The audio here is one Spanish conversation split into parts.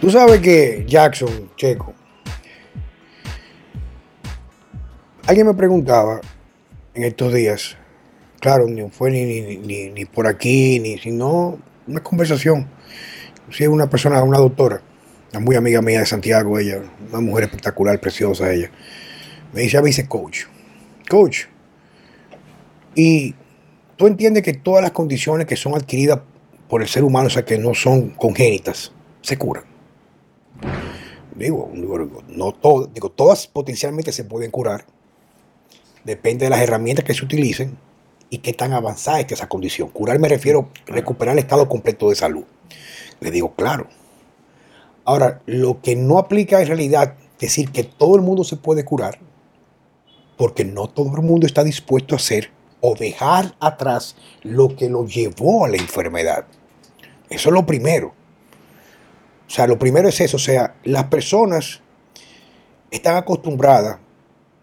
Tú sabes que Jackson, Checo, alguien me preguntaba en estos días, claro, no fue ni, ni, ni, por aquí, ni sino una conversación. Es una persona, una doctora, una muy amiga mía de Santiago, ella, una mujer espectacular, preciosa ella. Me dice, a mí dice coach. Coach. Y tú entiendes que todas las condiciones que son adquiridas por el ser humano, o sea, que no son congénitas, se curan. Digo, no todo, digo, todas potencialmente se pueden curar. Depende de las herramientas que se utilicen y qué tan avanzada es esa condición. Curar me refiero a recuperar el estado completo de salud. Le digo, claro. Ahora, lo que no aplica en realidad decir que todo el mundo se puede curar, porque no todo el mundo está dispuesto a hacer o dejar atrás lo que lo llevó a la enfermedad. Eso es lo primero. O sea, lo primero es eso. O sea, las personas están acostumbradas,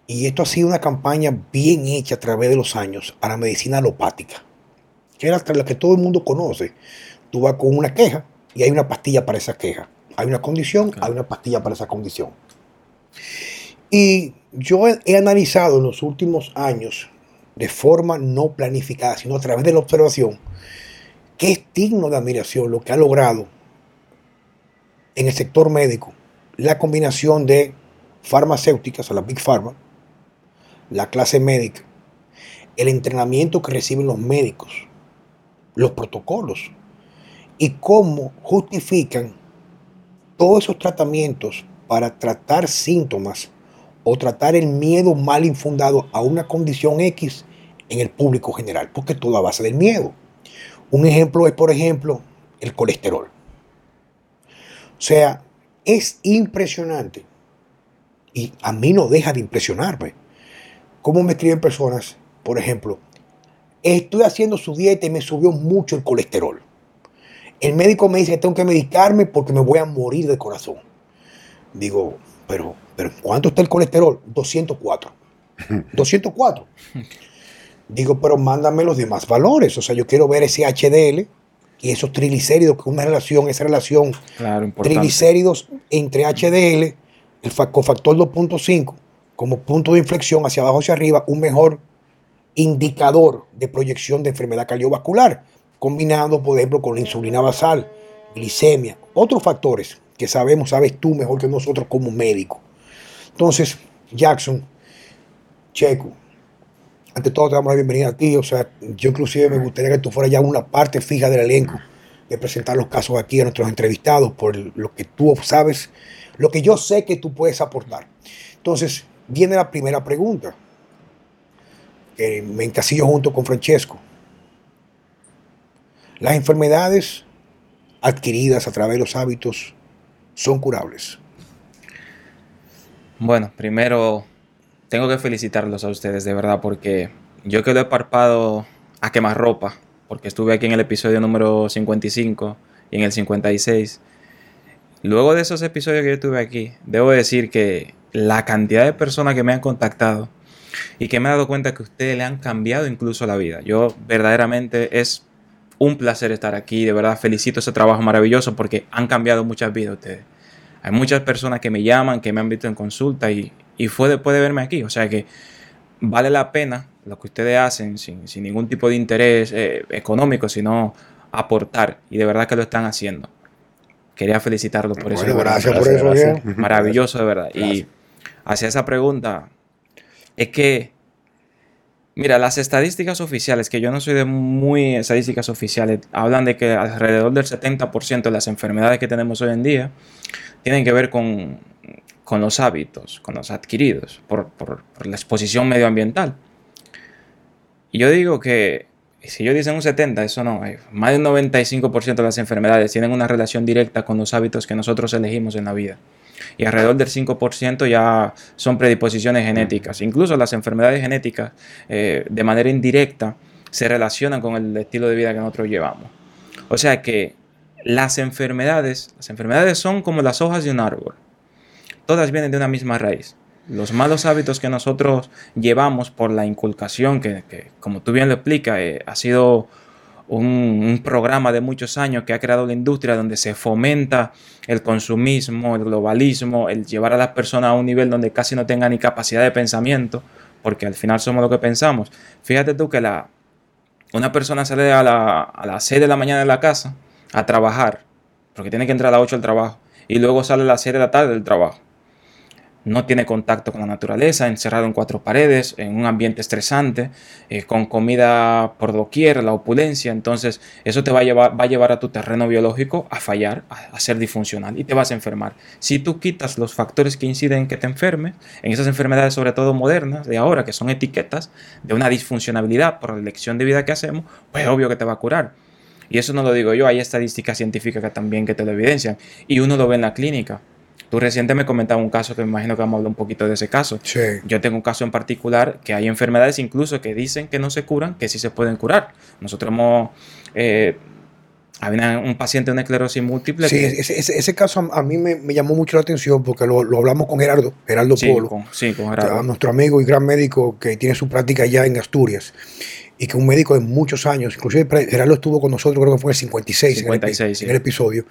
y esto ha sido una campaña bien hecha a través de los años, a la medicina alopática, que es la que todo el mundo conoce. Tú vas con una queja y hay una pastilla para esa queja. Hay una condición, hay una pastilla para esa condición. Y yo he, he analizado en los últimos años, de forma no planificada, sino a través de la observación, que es digno de admiración lo que ha logrado en el sector médico la combinación de farmacéuticas, o la Big Pharma, la clase médica, el entrenamiento que reciben los médicos, los protocolos y cómo justifican todos esos tratamientos para tratar síntomas o tratar el miedo mal infundado a una condición X en el público general, porque todo a base del miedo. Un ejemplo es, por ejemplo, el colesterol. O sea, es impresionante y a mí no deja de impresionarme cómo me escriben personas, por ejemplo, estoy haciendo su dieta y me subió mucho el colesterol. El médico me dice que tengo que medicarme porque me voy a morir de corazón. Digo, pero, pero ¿cuánto está el colesterol? 204. 204. Digo, pero mándame los demás valores. O sea, yo quiero ver ese HDL y esos triglicéridos, que es una relación, esa relación triglicéridos entre HDL, el cofactor 2.5, como punto de inflexión hacia abajo hacia arriba, un mejor indicador de proyección de enfermedad cardiovascular, combinado, por ejemplo, con la insulina basal, glicemia, otros factores que sabemos, sabes tú mejor que nosotros como médico. Entonces, Jackson, Checo, ante todo te damos la bienvenida a ti. O sea, yo inclusive me gustaría que tú fueras ya una parte fija del elenco de presentar los casos aquí a nuestros entrevistados por lo que tú sabes, lo que yo sé que tú puedes aportar. Entonces, viene la primera pregunta, que me encasillo junto con Francesco. Las enfermedades adquiridas a través de los hábitos son curables. Bueno, primero tengo que felicitarlos a ustedes, de verdad, porque yo que lo he parpado a quemar ropa, porque estuve aquí en el episodio número 55 y en el 56. Luego de esos episodios que yo tuve aquí, debo decir que la cantidad de personas que me han contactado y que me he dado cuenta que ustedes le han cambiado incluso la vida. Yo verdaderamente es un placer estar aquí, de verdad felicito ese trabajo maravilloso porque han cambiado muchas vidas ustedes. Hay muchas personas que me llaman, que me han visto en consulta y, y fue después de verme aquí. O sea que vale la pena lo que ustedes hacen sin, ningún tipo de interés eh, económico, sino aportar. Y de verdad que lo están haciendo. Quería felicitarlos por eso. Gracias por eso. Maravilloso, de verdad. Y hacia esa pregunta, es que, mira, las estadísticas oficiales, que yo no soy de muy estadísticas oficiales, hablan de que alrededor del 70% de las enfermedades que tenemos hoy en día tienen que ver con con los hábitos, con los adquiridos, por, la exposición medioambiental. Y yo digo que si yo dicen un 70, eso no, más del 95% de las enfermedades tienen una relación directa con los hábitos que nosotros elegimos en la vida. Y alrededor del 5% ya son predisposiciones genéticas. Incluso las enfermedades genéticas, eh, de manera indirecta, se relacionan con el estilo de vida que nosotros llevamos. O sea que las enfermedades, las enfermedades son como las hojas de un árbol todas vienen de una misma raíz. Los malos hábitos que nosotros llevamos por la inculcación, que, como tú bien lo explicas, eh, ha sido un, programa de muchos años que ha creado la industria donde se fomenta el consumismo, el globalismo, el llevar a las personas a un nivel donde casi no tengan ni capacidad de pensamiento, porque al final somos lo que pensamos. Fíjate tú que una persona sale a, la, las 6 de la mañana de la casa a trabajar, porque tiene que entrar a las 8 al trabajo, y luego sale a las 6 de la tarde del trabajo no tiene contacto con la naturaleza, encerrado en cuatro paredes, en un ambiente estresante, eh, con comida por doquier, la opulencia, entonces eso te va a, llevar, va a llevar a tu terreno biológico a fallar, a, ser disfuncional y te vas a enfermar. Si tú quitas los factores que inciden en que te enfermes, en esas enfermedades sobre todo modernas de ahora, que son etiquetas de una disfuncionalidad por la elección de vida que hacemos, pues obvio que te va a curar. Y eso no lo digo yo, hay estadísticas científicas que también que te lo evidencian. Y uno lo ve en la clínica. Tú reciente me comentabas un caso que me imagino que vamos a hablar un poquito de ese caso. Sí. Yo tengo un caso en particular que hay enfermedades incluso que dicen que no se curan, que sí se pueden curar. Nosotros hemos... Eh, había un paciente de una esclerosis múltiple. Sí, ese, ese, caso a, mí me, llamó mucho la atención porque lo, lo hablamos con Gerardo, Gerardo sí, Polo. sí, con Gerardo. Nuestro amigo y gran médico que tiene su práctica ya en Asturias y que un médico de muchos años, inclusive Gerardo estuvo con nosotros, creo que fue en el 56, en, el, episodio,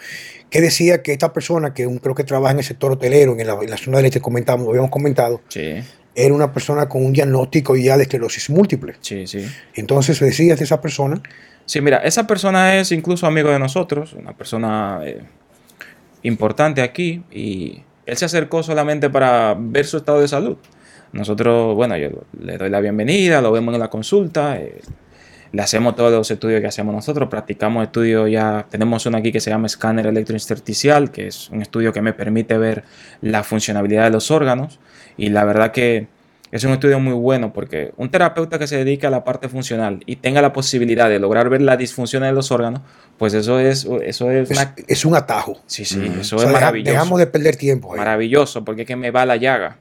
que decía que esta persona, que creo que trabaja en el sector hotelero, en la, en la zona del este, comentamos, habíamos comentado, era una persona con un diagnóstico ya de esclerosis múltiple. Sí, sí. Entonces, decías de esa persona. Sí, mira, esa persona es incluso amigo de nosotros, una persona eh, importante aquí, y él se acercó solamente para ver su estado de salud. Nosotros, bueno, yo le doy la bienvenida, lo vemos en la consulta, eh, le hacemos todos los estudios que hacemos nosotros, practicamos estudios ya, tenemos uno aquí que se llama escáner electrointersticial, que es un estudio que me permite ver la funcionalidad de los órganos y la verdad que es un estudio muy bueno porque un terapeuta que se dedica a la parte funcional y tenga la posibilidad de lograr ver la disfunción de los órganos, pues eso es, eso es, es, un atajo. Sí, sí, eso es maravilloso. Dejamos de perder tiempo. Maravilloso, porque es que me va la llaga.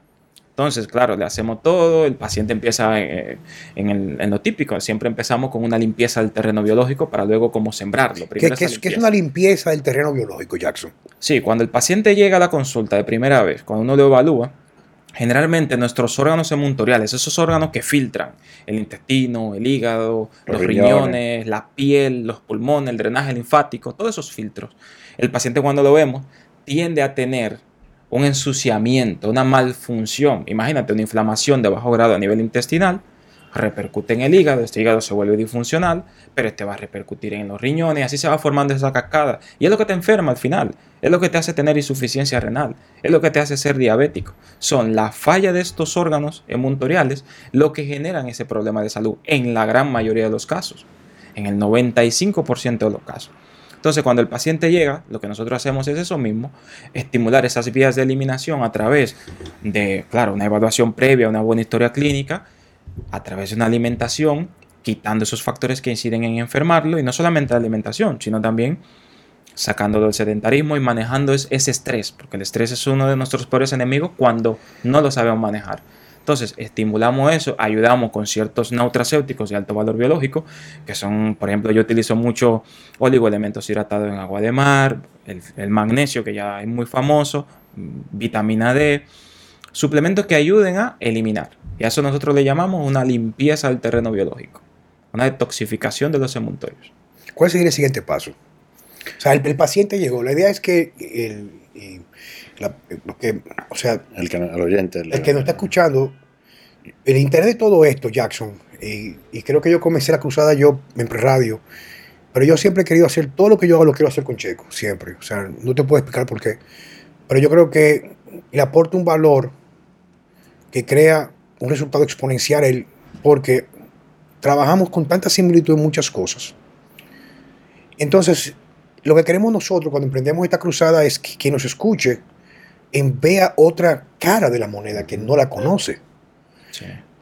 Entonces, claro, le hacemos todo, el paciente empieza eh, en, lo típico, siempre empezamos con una limpieza del terreno biológico para luego como sembrarlo. ¿Qué, es, ¿Qué, es, una limpieza del terreno biológico, Jackson? Sí, cuando el paciente llega a la consulta de primera vez, cuando uno lo evalúa, generalmente nuestros órganos emuntoriales, esos órganos que filtran el intestino, el hígado, los, riñones, la piel, los pulmones, el drenaje linfático, todos esos filtros, el paciente cuando lo vemos tiende a tener un ensuciamiento, una malfunción, imagínate una inflamación de bajo grado a nivel intestinal, repercute en el hígado, este hígado se vuelve disfuncional, pero este va a repercutir en los riñones, así se va formando esa cascada. Y es lo que te enferma al final, es lo que te hace tener insuficiencia renal, es lo que te hace ser diabético. Son la falla de estos órganos emuntoriales lo que generan ese problema de salud en la gran mayoría de los casos, en el 95% de los casos. Entonces, cuando el paciente llega, lo que nosotros hacemos es eso mismo, estimular esas vías de eliminación a través de, claro, una evaluación previa, una buena historia clínica, a través de una alimentación, quitando esos factores que inciden en enfermarlo, y no solamente la alimentación, sino también sacándolo del sedentarismo y manejando ese estrés, porque el estrés es uno de nuestros peores enemigos cuando no lo sabemos manejar. Entonces, estimulamos eso, ayudamos con ciertos nutracéuticos de alto valor biológico, que son, por ejemplo, yo utilizo mucho oligoelementos hidratados en agua de mar, el, magnesio, que ya es muy famoso, vitamina D, suplementos que ayuden a eliminar. Y a eso nosotros le llamamos una limpieza del terreno biológico, una detoxificación de los emuntorios. ¿Cuál sería el siguiente paso? O sea, el, paciente llegó. La idea es que el, que, o sea, el que, el oyente, el que nos está escuchando, el interés de todo esto, Jackson, y, creo que yo comencé la cruzada yo en radio, pero yo siempre he querido hacer todo lo que yo hago, lo quiero hacer con Checo, siempre. O sea, no te puedo explicar por qué. Pero yo creo que le aporta un valor que crea un resultado exponencial él, porque trabajamos con tanta similitud en muchas cosas. Entonces, lo que queremos nosotros cuando emprendemos esta cruzada es que quien nos escuche en vea otra cara de la moneda que no la conoce.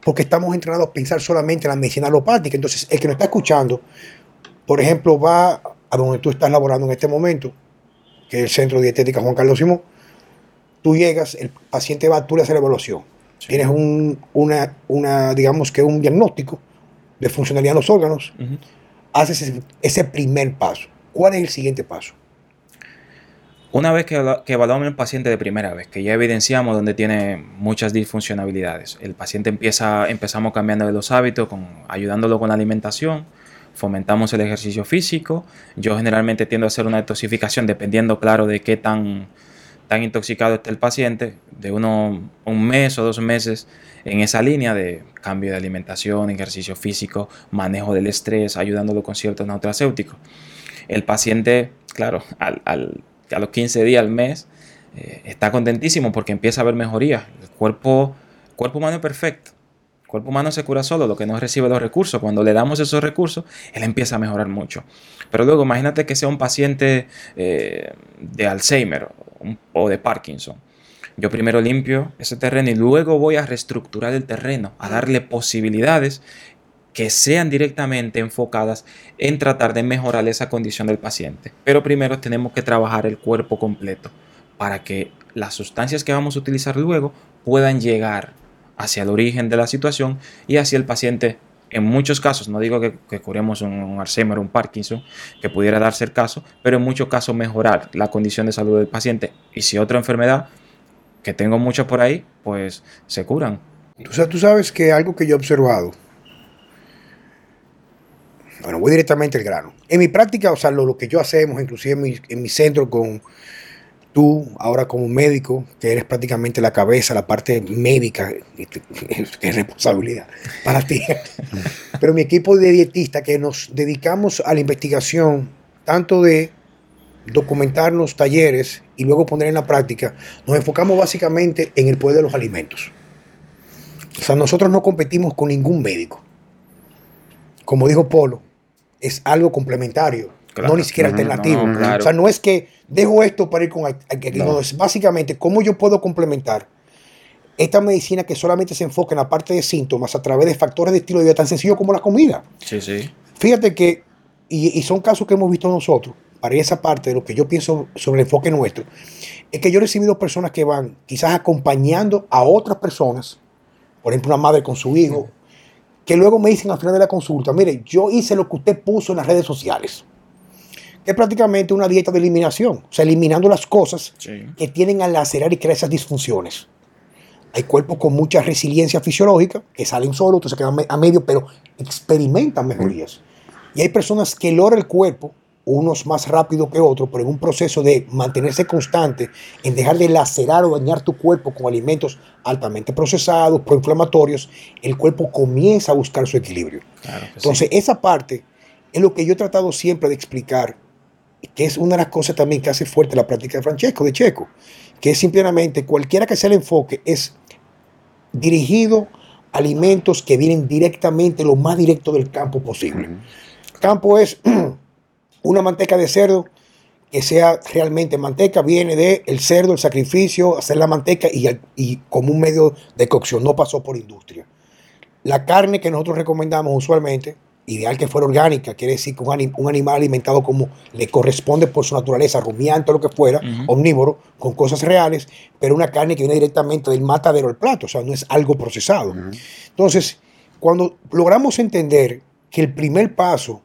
Porque estamos entrenados a pensar solamente en la medicina alopática. Entonces, el que nos está escuchando, por ejemplo, va a donde tú estás laborando en este momento, que es el Centro de Dietética Juan Carlos Simón, tú llegas, el paciente va, tú le haces la evaluación. Tienes un, una, una, digamos que un diagnóstico de funcionalidad de los órganos, haces ese, ese primer paso. ¿Cuál es el siguiente paso? Una vez que, evaluamos al paciente de primera vez, que ya evidenciamos donde tiene muchas disfuncionalidades, el paciente empieza, empezamos cambiando los hábitos, con, ayudándolo con la alimentación, fomentamos el ejercicio físico. Yo generalmente tiendo a hacer una detoxificación dependiendo, claro, de qué tan, tan intoxicado esté el paciente, de uno, un mes o dos meses en esa línea de cambio de alimentación, ejercicio físico, manejo del estrés, ayudándolo con ciertos nutracéuticos. El paciente, claro, al, a los 15 días, al mes, eh, está contentísimo porque empieza a ver mejoría. El cuerpo, cuerpo humano es perfecto. El cuerpo humano se cura solo, lo que no recibe los recursos. Cuando le damos esos recursos, él empieza a mejorar mucho. Pero luego imagínate que sea un paciente eh, de Alzheimer o de Parkinson. Yo primero limpio ese terreno y luego voy a reestructurar el terreno, a darle posibilidades que sean directamente enfocadas en tratar de mejorar esa condición del paciente. Pero primero tenemos que trabajar el cuerpo completo para que las sustancias que vamos a utilizar luego puedan llegar hacia el origen de la situación y hacia el paciente. En muchos casos, no digo que, curemos un, Alzheimer o un Parkinson, que pudiera darse el caso, pero en muchos casos mejorar la condición de salud del paciente. Y si otra enfermedad, que tengo muchas por ahí, pues se curan. Tú sabes que algo que yo he observado, bueno, voy directamente al grano. En mi práctica, o sea, lo, que yo hacemos, inclusive en mi, en mi centro con tú ahora como médico, que eres prácticamente la cabeza, la parte médica, qué responsabilidad para ti. Pero mi equipo de dietistas que nos dedicamos a la investigación, tanto de documentarnos talleres y luego poner en la práctica, nos enfocamos básicamente en el poder de los alimentos. O sea, nosotros no competimos con ningún médico. Como dijo Polo, es algo complementario, no ni siquiera alternativo. O sea, no es que dejo esto para ir con. No. es básicamente cómo yo puedo complementar esta medicina que solamente se enfoca en la parte de síntomas a través de factores de estilo de vida tan sencillo como la comida. Sí, sí. Fíjate que, y, son casos que hemos visto nosotros, para esa parte de lo que yo pienso sobre el enfoque nuestro, es que yo he recibido personas que van quizás acompañando a otras personas, por ejemplo, una madre con su hijo, que luego me dicen al final de la consulta, mire, yo hice lo que usted puso en las redes sociales es prácticamente una dieta de eliminación, o sea, eliminando las cosas que tienen a lacerar y crear esas disfunciones. Hay cuerpos con mucha resiliencia fisiológica que salen solos, se quedan a medio, pero experimentan mejorías. Y hay personas que logra el cuerpo, unos más rápido que otros, pero en un proceso de mantenerse constante, en dejar de lacerar o dañar tu cuerpo con alimentos altamente procesados, proinflamatorios, el cuerpo comienza a buscar su equilibrio. Entonces, esa parte es lo que yo he tratado siempre de explicar que es una de las cosas también que hace fuerte la práctica de Francesco, de Checo, que es simplemente cualquiera que sea el enfoque, es dirigido a alimentos que vienen directamente, lo más directo del campo posible. Campo es una manteca de cerdo que sea realmente manteca, viene del el cerdo, el sacrificio, hacer la manteca y, y como un medio de cocción, no pasó por industria. La carne que nosotros recomendamos usualmente ideal que fuera orgánica, quiere decir que un, animal alimentado como le corresponde por su naturaleza, rumiante o lo que fuera, omnívoro, con cosas reales, pero una carne que viene directamente del matadero al plato, o sea, no es algo procesado. Entonces, cuando logramos entender que el primer paso,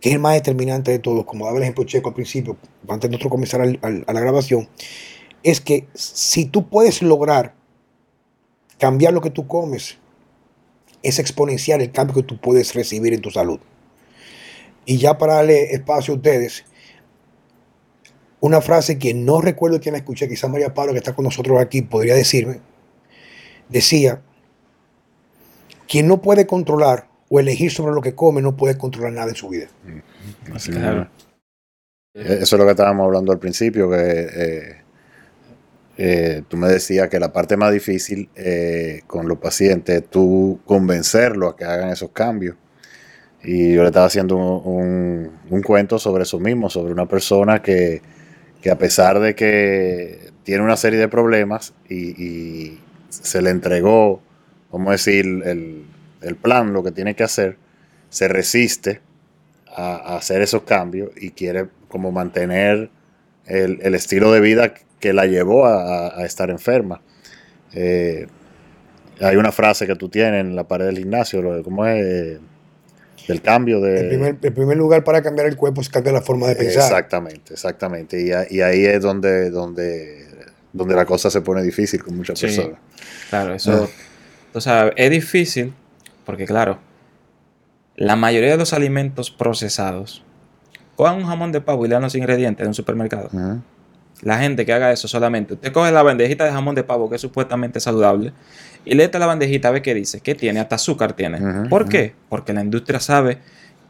que es el más determinante de todo, como daba el ejemplo Checo al principio, antes de nosotros comenzar a la grabación, es que si tú puedes lograr cambiar lo que tú comes, es exponencial el cambio que tú puedes recibir en tu salud. Y ya para darle espacio a ustedes, una frase que no recuerdo quién la escuché, quizás María Pablo que está con nosotros aquí podría decirme, decía, quien no puede controlar o elegir sobre lo que come no puede controlar nada en su vida. claro. Eso es lo que estábamos hablando al principio, que eh, eh, tú me decías que la parte más difícil eh, con los pacientes es tú convencerlos a que hagan esos cambios. Y yo le estaba haciendo un, cuento sobre eso mismo, sobre una persona que, a pesar de que tiene una serie de problemas y, se le entregó, vamos a decir, el, plan, lo que tiene que hacer, se resiste a, hacer esos cambios y quiere como mantener el, el estilo de vida que la llevó a, estar enferma. Eh, hay una frase que tú tienes en la pared del gimnasio, ¿cómo es? Del cambio de... El primer, lugar para cambiar el cuerpo es cambiar la forma de pensar. Exactamente, exactamente. Y, ahí es donde, donde, donde la cosa se pone difícil con muchas personas. Claro, eso... O sea, es difícil porque, claro, la mayoría de los alimentos procesados, cojan un jamón de pavo y lean los ingredientes de un supermercado. La gente que haga eso solamente, usted coge la bandejita de jamón de pavo que es supuestamente saludable y léete la bandejita a ver qué dice, qué tiene, hasta azúcar tiene. ¿Por qué? Porque la industria sabe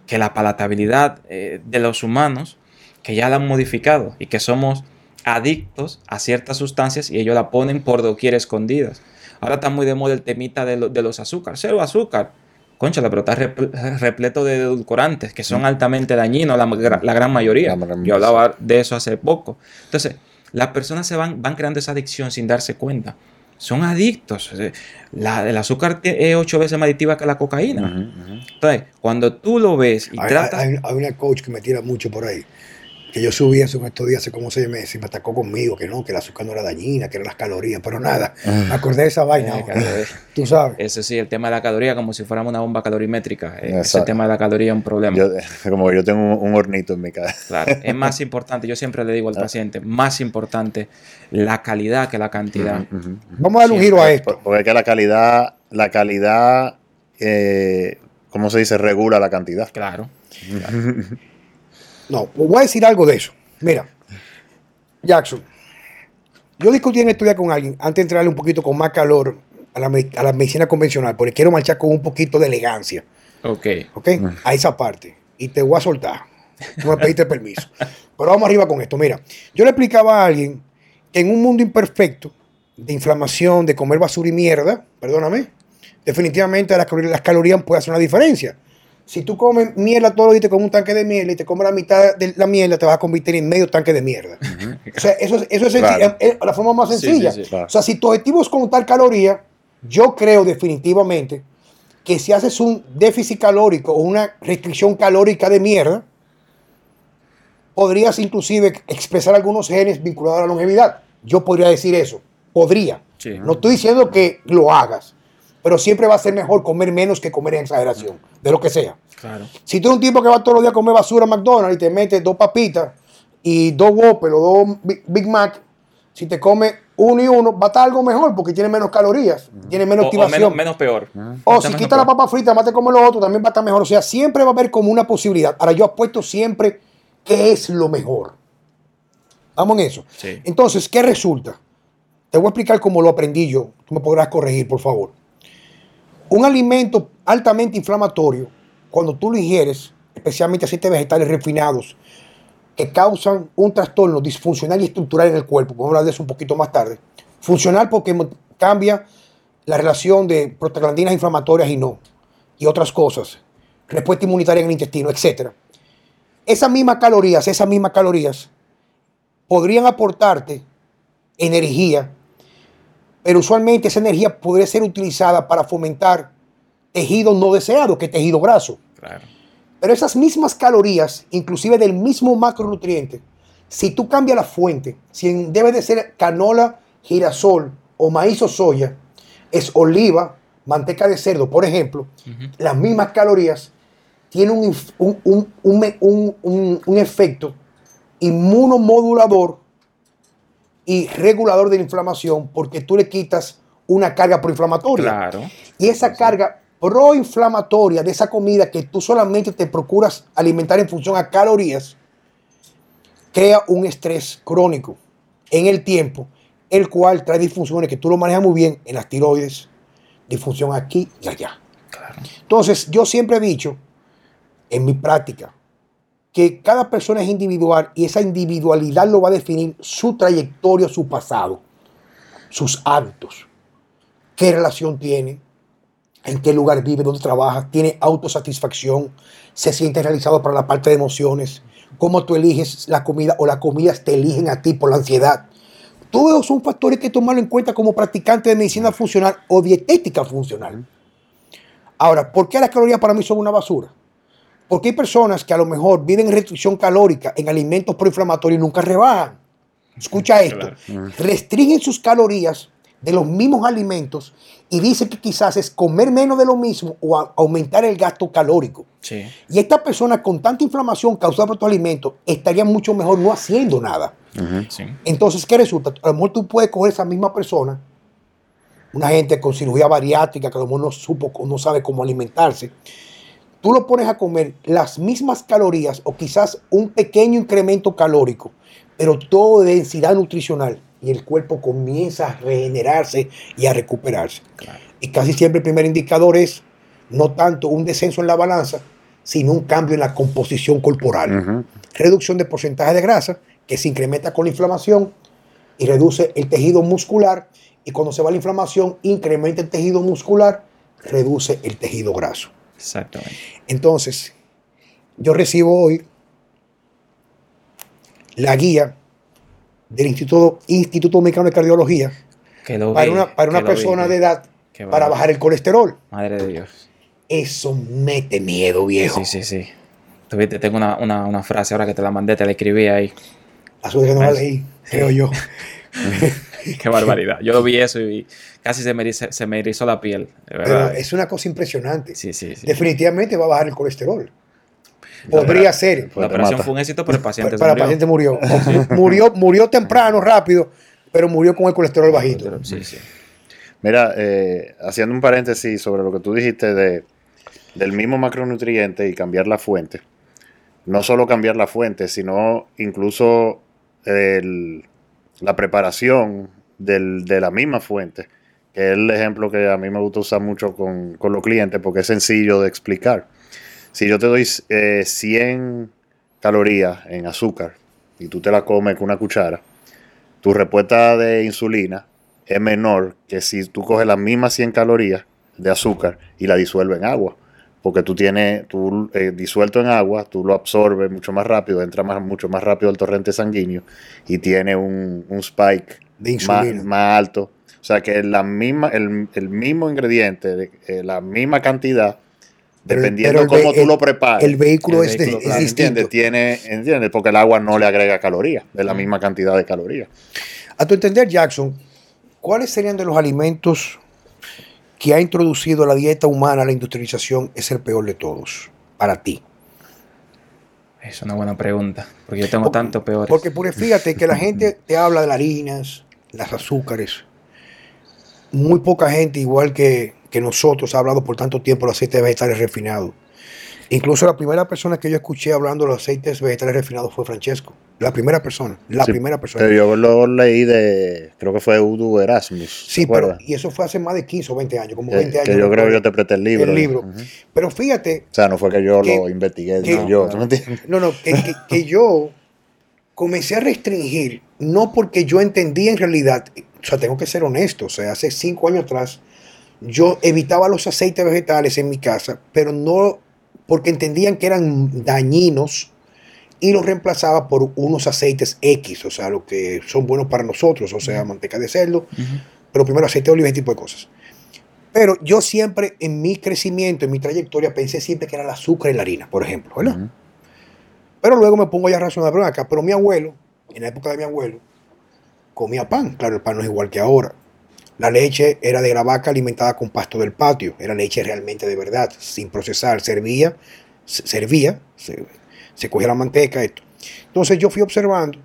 que la palatabilidad eh, de los humanos, que ya la han modificado y que somos adictos a ciertas sustancias y ellos la ponen por doquier escondidas. Ahora está muy de moda el temita de, los azúcares. Cero azúcar. Concha, pero está repleto de edulcorantes que son altamente dañinos, la, gran mayoría. Yo hablaba de eso hace poco. Entonces, las personas se van, van creando esa adicción sin darse cuenta. Son adictos. La, el azúcar es ocho veces más adictiva que la cocaína. Entonces, cuando tú lo ves y tratas... Hay, hay, una coach que me tira mucho por ahí que yo subí eso en estos días hace como seis meses y me atacó conmigo, que no, que el azúcar no era dañina, que eran las calorías, pero nada, me acordé de esa vaina. Tú sabes. Eso sí, el tema de la caloría, como si fuéramos una bomba calorimétrica. Eh, ese tema de la caloría es un problema. como yo tengo un, hornito en mi casa. Claro, es más importante, yo siempre le digo al ah. paciente, más importante la calidad que la cantidad. Vamos a dar un giro a esto. Porque es que la calidad, la calidad, eh, ¿cómo se dice? Regula la cantidad. claro. No, pues voy a decir algo de eso. Mira, Jackson, yo discutí en estos días con alguien antes de entrarle un poquito con más calor a la, medicina convencional, porque quiero marchar con un poquito de elegancia. Ok. Ok, a esa parte. Y te voy a soltar. Tú me pediste permiso. Pero vamos arriba con esto. Mira, yo le explicaba a alguien que en un mundo imperfecto, de inflamación, de comer basura y mierda, perdóname, definitivamente las calorías, las pueden hacer una diferencia. Si tú comes mierda todos los días, te comes un tanque de mierda y te comes la mitad de la mierda, te vas a convertir en medio tanque de mierda. O sea, eso, eso es, la forma más sencilla. O sea, si tu objetivo es contar calorías, yo creo definitivamente que si haces un déficit calórico o una restricción calórica de mierda, podrías inclusive expresar algunos genes vinculados a la longevidad. Yo podría decir eso. Podría. No estoy diciendo que lo hagas pero siempre va a ser mejor comer menos que comer en exageración, de lo que sea. Claro. Si tú eres un tipo que va todos los días a comer basura a McDonald's y te metes dos papitas y dos Whopper o dos Big Mac, si te comes uno y uno, va a estar algo mejor porque tiene menos calorías, tiene menos activación. menos, peor. O si quita la papa frita, más te comes lo otro, también va a estar mejor. O sea, siempre va a haber como una posibilidad. Ahora, yo apuesto siempre que es lo mejor. Vamos en eso. Entonces, ¿qué resulta? Te voy a explicar cómo lo aprendí yo. Tú me podrás corregir, por favor. Un alimento altamente inflamatorio, cuando tú lo ingieres, especialmente aceites vegetales refinados, que causan un trastorno disfuncional y estructural en el cuerpo, vamos a hablar de eso un poquito más tarde. Funcional porque cambia la relación de prostaglandinas inflamatorias y no, y otras cosas, respuesta inmunitaria en el intestino, etc. Esas mismas calorías, esas mismas calorías, podrían aportarte energía pero usualmente esa energía podría ser utilizada para fomentar tejido no deseado, que tejido graso. Pero esas mismas calorías, inclusive del mismo macronutriente, si tú cambias la fuente, si debe de ser canola, girasol o maíz o soya, es oliva, manteca de cerdo, por ejemplo, las mismas calorías tienen un, un efecto inmunomodulador y regulador de la inflamación porque tú le quitas una carga proinflamatoria. Claro. Y esa carga proinflamatoria de esa comida que tú solamente te procuras alimentar en función a calorías, crea un estrés crónico en el tiempo, el cual trae disfunciones que tú lo manejas muy bien en las tiroides, disfunción aquí y allá. Entonces, yo siempre he dicho, en mi práctica, que cada persona es individual y esa individualidad lo va a definir su trayectoria, su pasado, sus hábitos, qué relación tiene, en qué lugar vive, dónde trabaja, tiene autosatisfacción, se siente realizado para la parte de emociones, cómo tú eliges la comida o las comidas te eligen a ti por la ansiedad. Todos esos son factores que hay que tomarlo en cuenta como practicante de medicina funcional o dietética funcional. Ahora, ¿por qué las calorías para mí son una basura? Porque hay personas que a lo mejor viven en restricción calórica en alimentos proinflamatorios y nunca rebajan. Escucha esto. Restringen sus calorías de los mismos alimentos y dicen que quizás es comer menos de lo mismo o aumentar el gasto calórico. Y esta persona con tanta inflamación causada por estos alimentos estaría mucho mejor no haciendo nada. Entonces, ¿qué resulta? A lo mejor tú puedes coger esa misma persona, una gente con cirugía bariátrica que a lo mejor no supo, no sabe cómo alimentarse, tú lo pones a comer las mismas calorías o quizás un pequeño incremento calórico, pero todo de densidad nutricional y el cuerpo comienza a regenerarse y a recuperarse. Y casi siempre el primer indicador es no tanto un descenso en la balanza, sino un cambio en la composición corporal. Reducción de porcentaje de grasa que se incrementa con la inflamación y reduce el tejido muscular y cuando se va la inflamación incrementa el tejido muscular, reduce el tejido graso. Exactamente. Entonces, yo recibo hoy la guía del Instituto, Instituto Mexicano de Cardiología para una, para una persona de edad para bajar el colesterol. Madre de Dios. Eso mete miedo, viejo. Sí, sí, sí. Tuviste, tengo una, una, una, frase ahora que te la mandé, te la escribí ahí. A su vez que no la leí, creo yo. Qué barbaridad. Yo lo vi eso y casi se me, erizó, se me erizó la piel. Pero es una cosa impresionante. Sí, sí, sí. Definitivamente va a bajar el colesterol. Podría ser. La operación fue un éxito, pero el paciente para, murió. el paciente murió. murió. Murió temprano, rápido, pero murió con el colesterol bajito. Sí, sí. Mira, eh, haciendo un paréntesis sobre lo que tú dijiste de, del mismo macronutriente y cambiar la fuente. No solo cambiar la fuente, sino incluso el, la preparación del, de la misma fuente, que es el ejemplo que a mí me gusta usar mucho con, con los clientes porque es sencillo de explicar. Si yo te doy 100 eh, calorías en azúcar y tú te la comes con una cuchara, tu respuesta de insulina es menor que si tú coges las mismas 100 calorías de azúcar y la disuelves en agua. Porque tú tienes, tú eh, disuelto en agua, tú lo absorbes mucho más rápido, entra más, mucho más rápido al torrente sanguíneo y tiene un, spike de más, alto. O sea que la misma, el, mismo ingrediente, eh, la misma cantidad, Dependiendo cómo tú lo prepares. El vehículo, es, distinto. Tiene, ¿entiendes? Porque el agua no le agrega calorías, es la misma cantidad de calorías. A tu entender, Jackson, ¿cuáles serían de los alimentos que ha introducido la dieta humana la industrialización es el peor de todos para ti? Es una buena pregunta, porque yo tengo tanto peores. Porque, porque fíjate que la gente te habla de las harinas, las azúcares. Muy poca gente, igual que, que nosotros ha hablado por tanto tiempo de los aceites vegetales refinados. Incluso la primera persona que yo escuché hablando de los aceites vegetales refinados fue Francesco. La primera persona. La primera persona. yo lo leí de, creo que fue Udo Erasmus. Sí, pero, y eso fue hace más de 15 o 20 años, como 20 años. Que yo creo que yo te presté el libro. El libro. Pero fíjate. O sea, no fue que yo lo investigué, no, yo. No, no, no que, que yo comencé a restringir, no porque yo entendía en realidad, o sea, tengo que ser honesto, o sea, hace 5 años atrás yo evitaba los aceites vegetales en mi casa, pero no porque entendían que eran dañinos y los reemplazaba por unos aceites X, o sea, lo que son buenos para nosotros, o sea, manteca de cerdo, pero primero aceite de oliva y ese tipo de cosas. Pero yo siempre en mi crecimiento, en mi trayectoria, pensé siempre que era el azúcar y la harina, por ejemplo, ¿verdad? Pero luego me pongo ya a razonar, pero acá, pero mi abuelo, en la época de mi abuelo, comía pan. Claro, el pan no es igual que ahora. La leche era de la vaca alimentada con pasto del patio, era leche realmente de verdad, sin procesar, servía, servía, se, cogía la manteca, esto. Entonces yo fui observando,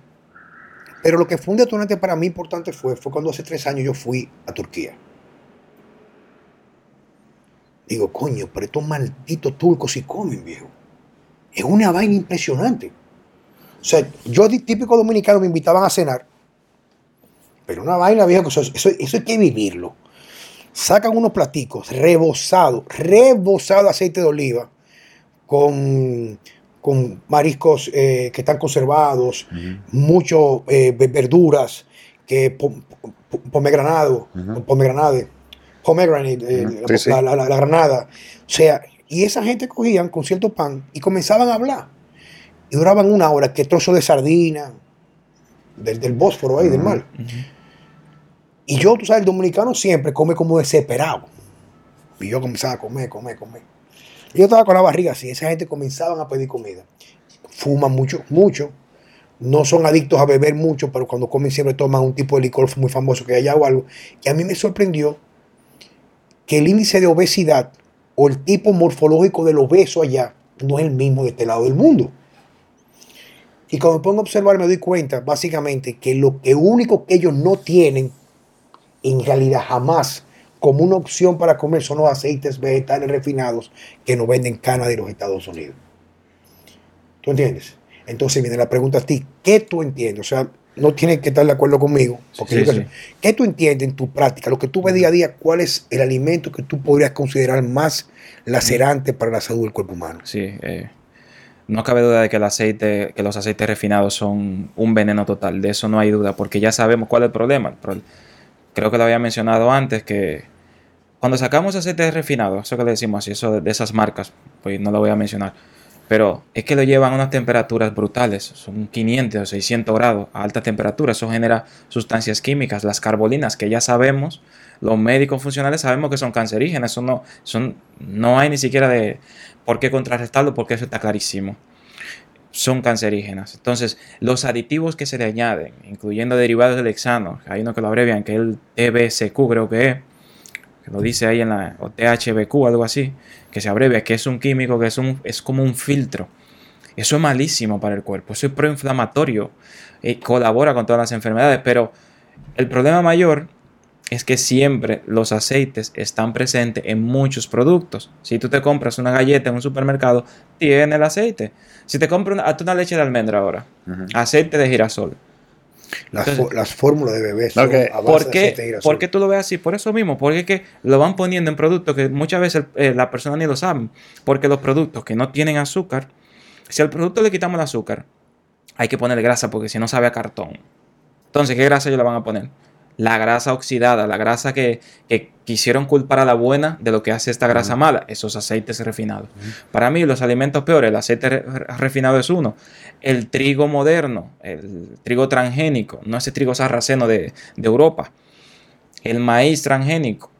pero lo que fue un detonante para mí importante fue, fue cuando hace tres años yo fui a Turquía. Digo, coño, pero estos malditos turcos sí comen, viejo. Es una vaina impresionante. O sea, yo típico dominicano me invitaban a cenar pero una vaina, viejo, eso, eso, hay que vivirlo. Sacan unos platicos rebosados de aceite de oliva, con, con mariscos eh, que están conservados, mucho eh, verduras, que pomegranado, pomegranate, eh, la, la, granada. O sea, y esa gente cogían con cierto pan y comenzaban a hablar. Y duraban una hora, que trozo de sardina, del, del Bósforo ahí, del mar. Y yo, tú sabes, el dominicano siempre come como desesperado. Y yo comenzaba a comer, comer, comer. Yo estaba con la barriga así. Esa gente comenzaba a pedir comida. Fuman mucho, mucho. No son adictos a beber mucho, pero cuando comen siempre toman un tipo de licor muy famoso que hay o algo. Y a mí me sorprendió que el índice de obesidad o el tipo morfológico del obeso allá no es el mismo de este lado del mundo. Y cuando me pongo a observar me doy cuenta básicamente que lo único que ellos no tienen en realidad jamás como una opción para comer son los aceites vegetales refinados que nos venden Canadá y los Estados Unidos. ¿Tú entiendes? Entonces viene la pregunta a ti, ¿qué tú entiendes? O sea, no tienes que estar de acuerdo conmigo. Porque ¿Qué tú entiendes en tu práctica? Lo que tú ves día a día, ¿cuál es el alimento que tú podrías considerar más lacerante para la salud del cuerpo humano? Sí, eh, no cabe duda de que el aceite, que los aceites refinados son un veneno total. De eso no hay duda, porque ya sabemos cuál es el problema. Creo que lo había mencionado antes que cuando sacamos aceites refinados, eso que le decimos así, eso de esas marcas, pues no lo voy a mencionar pero es que lo llevan a unas temperaturas brutales, son 500 o 600 grados a alta temperatura. Eso genera sustancias químicas, las carbolinas, que ya sabemos, los médicos funcionales sabemos que son cancerígenas. No, son, no hay ni siquiera de por qué contrarrestarlo, porque eso está clarísimo. Son cancerígenas. Entonces, los aditivos que se le añaden, incluyendo derivados del hexano, hay uno que lo abrevian, que es el TBCQ, creo que es, que lo dice ahí en la, o THBQ, algo así que se abrevia, que es un químico que es, un, es como un filtro. Eso es malísimo para el cuerpo, eso es proinflamatorio, y eh, colabora con todas las enfermedades, pero el problema mayor es que siempre los aceites están presentes en muchos productos. Si tú te compras una galleta en un supermercado, tiene el aceite. Si te compras una, una leche de almendra ahora, aceite de girasol, las, fórmulas de bebé son a ¿por, qué, ¿Por qué tú lo ves así? Por eso mismo, porque que lo van poniendo en productos que muchas veces eh, la persona ni lo sabe. Porque los productos que no tienen azúcar, si al producto le quitamos el azúcar, hay que ponerle grasa porque si no sabe a cartón. Entonces, ¿qué grasa ellos le van a poner? La grasa oxidada, la grasa que, quisieron culpar a la buena de lo que hace esta grasa mala, esos aceites refinados. Para mí, los alimentos peores, el aceite refinado es uno. El trigo moderno, el trigo transgénico, no ese trigo sarraceno de, Europa. El maíz transgénico,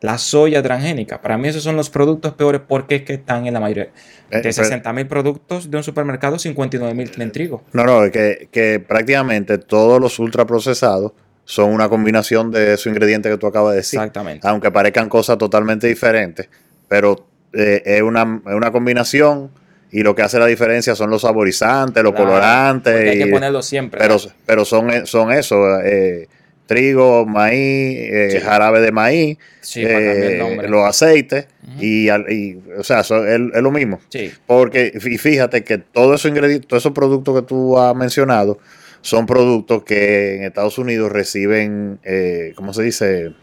la soya transgénica. Para mí esos son los productos peores porque es que están en la mayoría. Eh, de 60 mil productos de un supermercado, 59 mil en trigo. No, no, que, que prácticamente todos los ultraprocesados son una combinación de esos ingredientes que tú acabas de decir. Exactamente. Aunque parezcan cosas totalmente diferentes, pero eh, es, una, combinación y lo que hace la diferencia son los saborizantes, los colorantes. hay que ponerlo siempre. Pero, pero son, son eso, eh, trigo, maíz, eh, jarabe de maíz, los aceites y, o sea, es, lo mismo. Sí. Porque fíjate que todos esos ingredientes, todos esos productos que tú has mencionado, son productos que en Estados Unidos reciben, eh, ¿cómo se dice?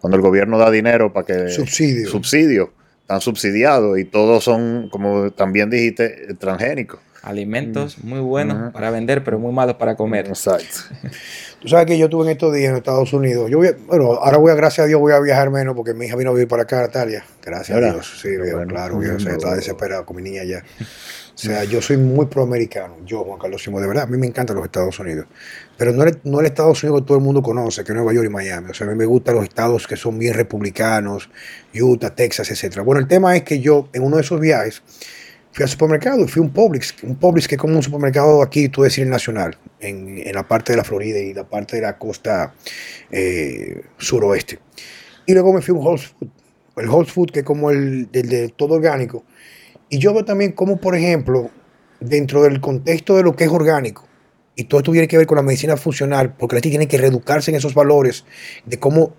Cuando el gobierno da dinero para que... Subsidio. Subsidio. Están subsidiados y todos son, como también dijiste, transgénicos. Alimentos mm. muy buenos para vender, pero muy malos para comer. Exacto. Tú sabes que yo estuve en estos días en Estados Unidos. Yo bueno, ahora voy a, gracias a Dios, voy a viajar menos porque mi hija vino a vivir para acá, Natalia. Gracias a Dios. Sí, claro, yo estaba desesperado con mi niña ya. O sea, yo soy muy proamericano, yo, Juan Carlos Simón, de verdad, a mí me encantan los Estados Unidos. Pero no el, no el Estados Unidos que todo el mundo conoce, que es Nueva York y Miami. O sea, a mí me gustan los estados que son bien republicanos, Utah, Texas, etc. Bueno, el tema es que yo, en uno de esos viajes, fui al supermercado y fui a un Publix, un Publix que es como un supermercado aquí, tú decir nacional, en, en, la parte de la Florida y la parte de la costa eh, suroeste. Y luego me fui a un Whole Food, el Whole Food que es como el de todo orgánico y yo veo también cómo, por ejemplo, dentro del contexto de lo que es orgánico, y todo esto tiene que ver con la medicina funcional, porque la gente tiene que reeducarse en esos valores de cómo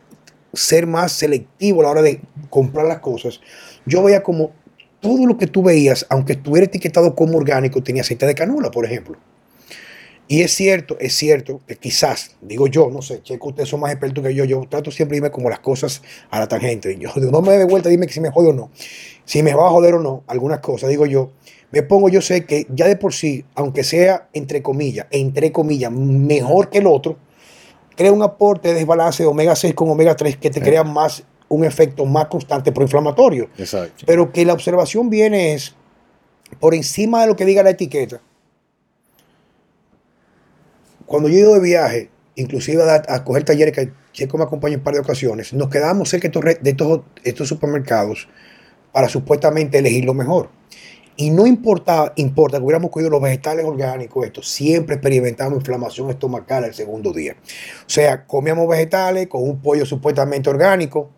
ser más selectivo a la hora de comprar las cosas. Yo veía como todo lo que tú veías, aunque estuviera etiquetado como orgánico, tenía aceite de canola, por ejemplo. Y es cierto, es cierto que quizás, digo yo, no sé, checo, ustedes son más expertos que yo, yo trato siempre de irme como las cosas a la tangente. Yo no me dé vuelta, dime que si me jode o no. Si me va a joder o no, algunas cosas, digo yo, me pongo, yo sé que ya de por sí, aunque sea entre comillas, entre comillas, mejor que el otro, crea un aporte de desbalance de omega 6 con omega 3 que te crea más un efecto más constante proinflamatorio. Exacto. Pero que la observación viene es por encima de lo que diga la etiqueta cuando yo he ido de viaje, inclusive a, coger talleres que Checo me acompaña en un par de ocasiones, nos quedábamos cerca de estos, estos supermercados para supuestamente elegir lo mejor. Y no importa, importa que hubiéramos cogido los vegetales orgánicos, esto, siempre experimentamos inflamación estomacal el segundo día. O sea, comíamos vegetales con un pollo supuestamente orgánico,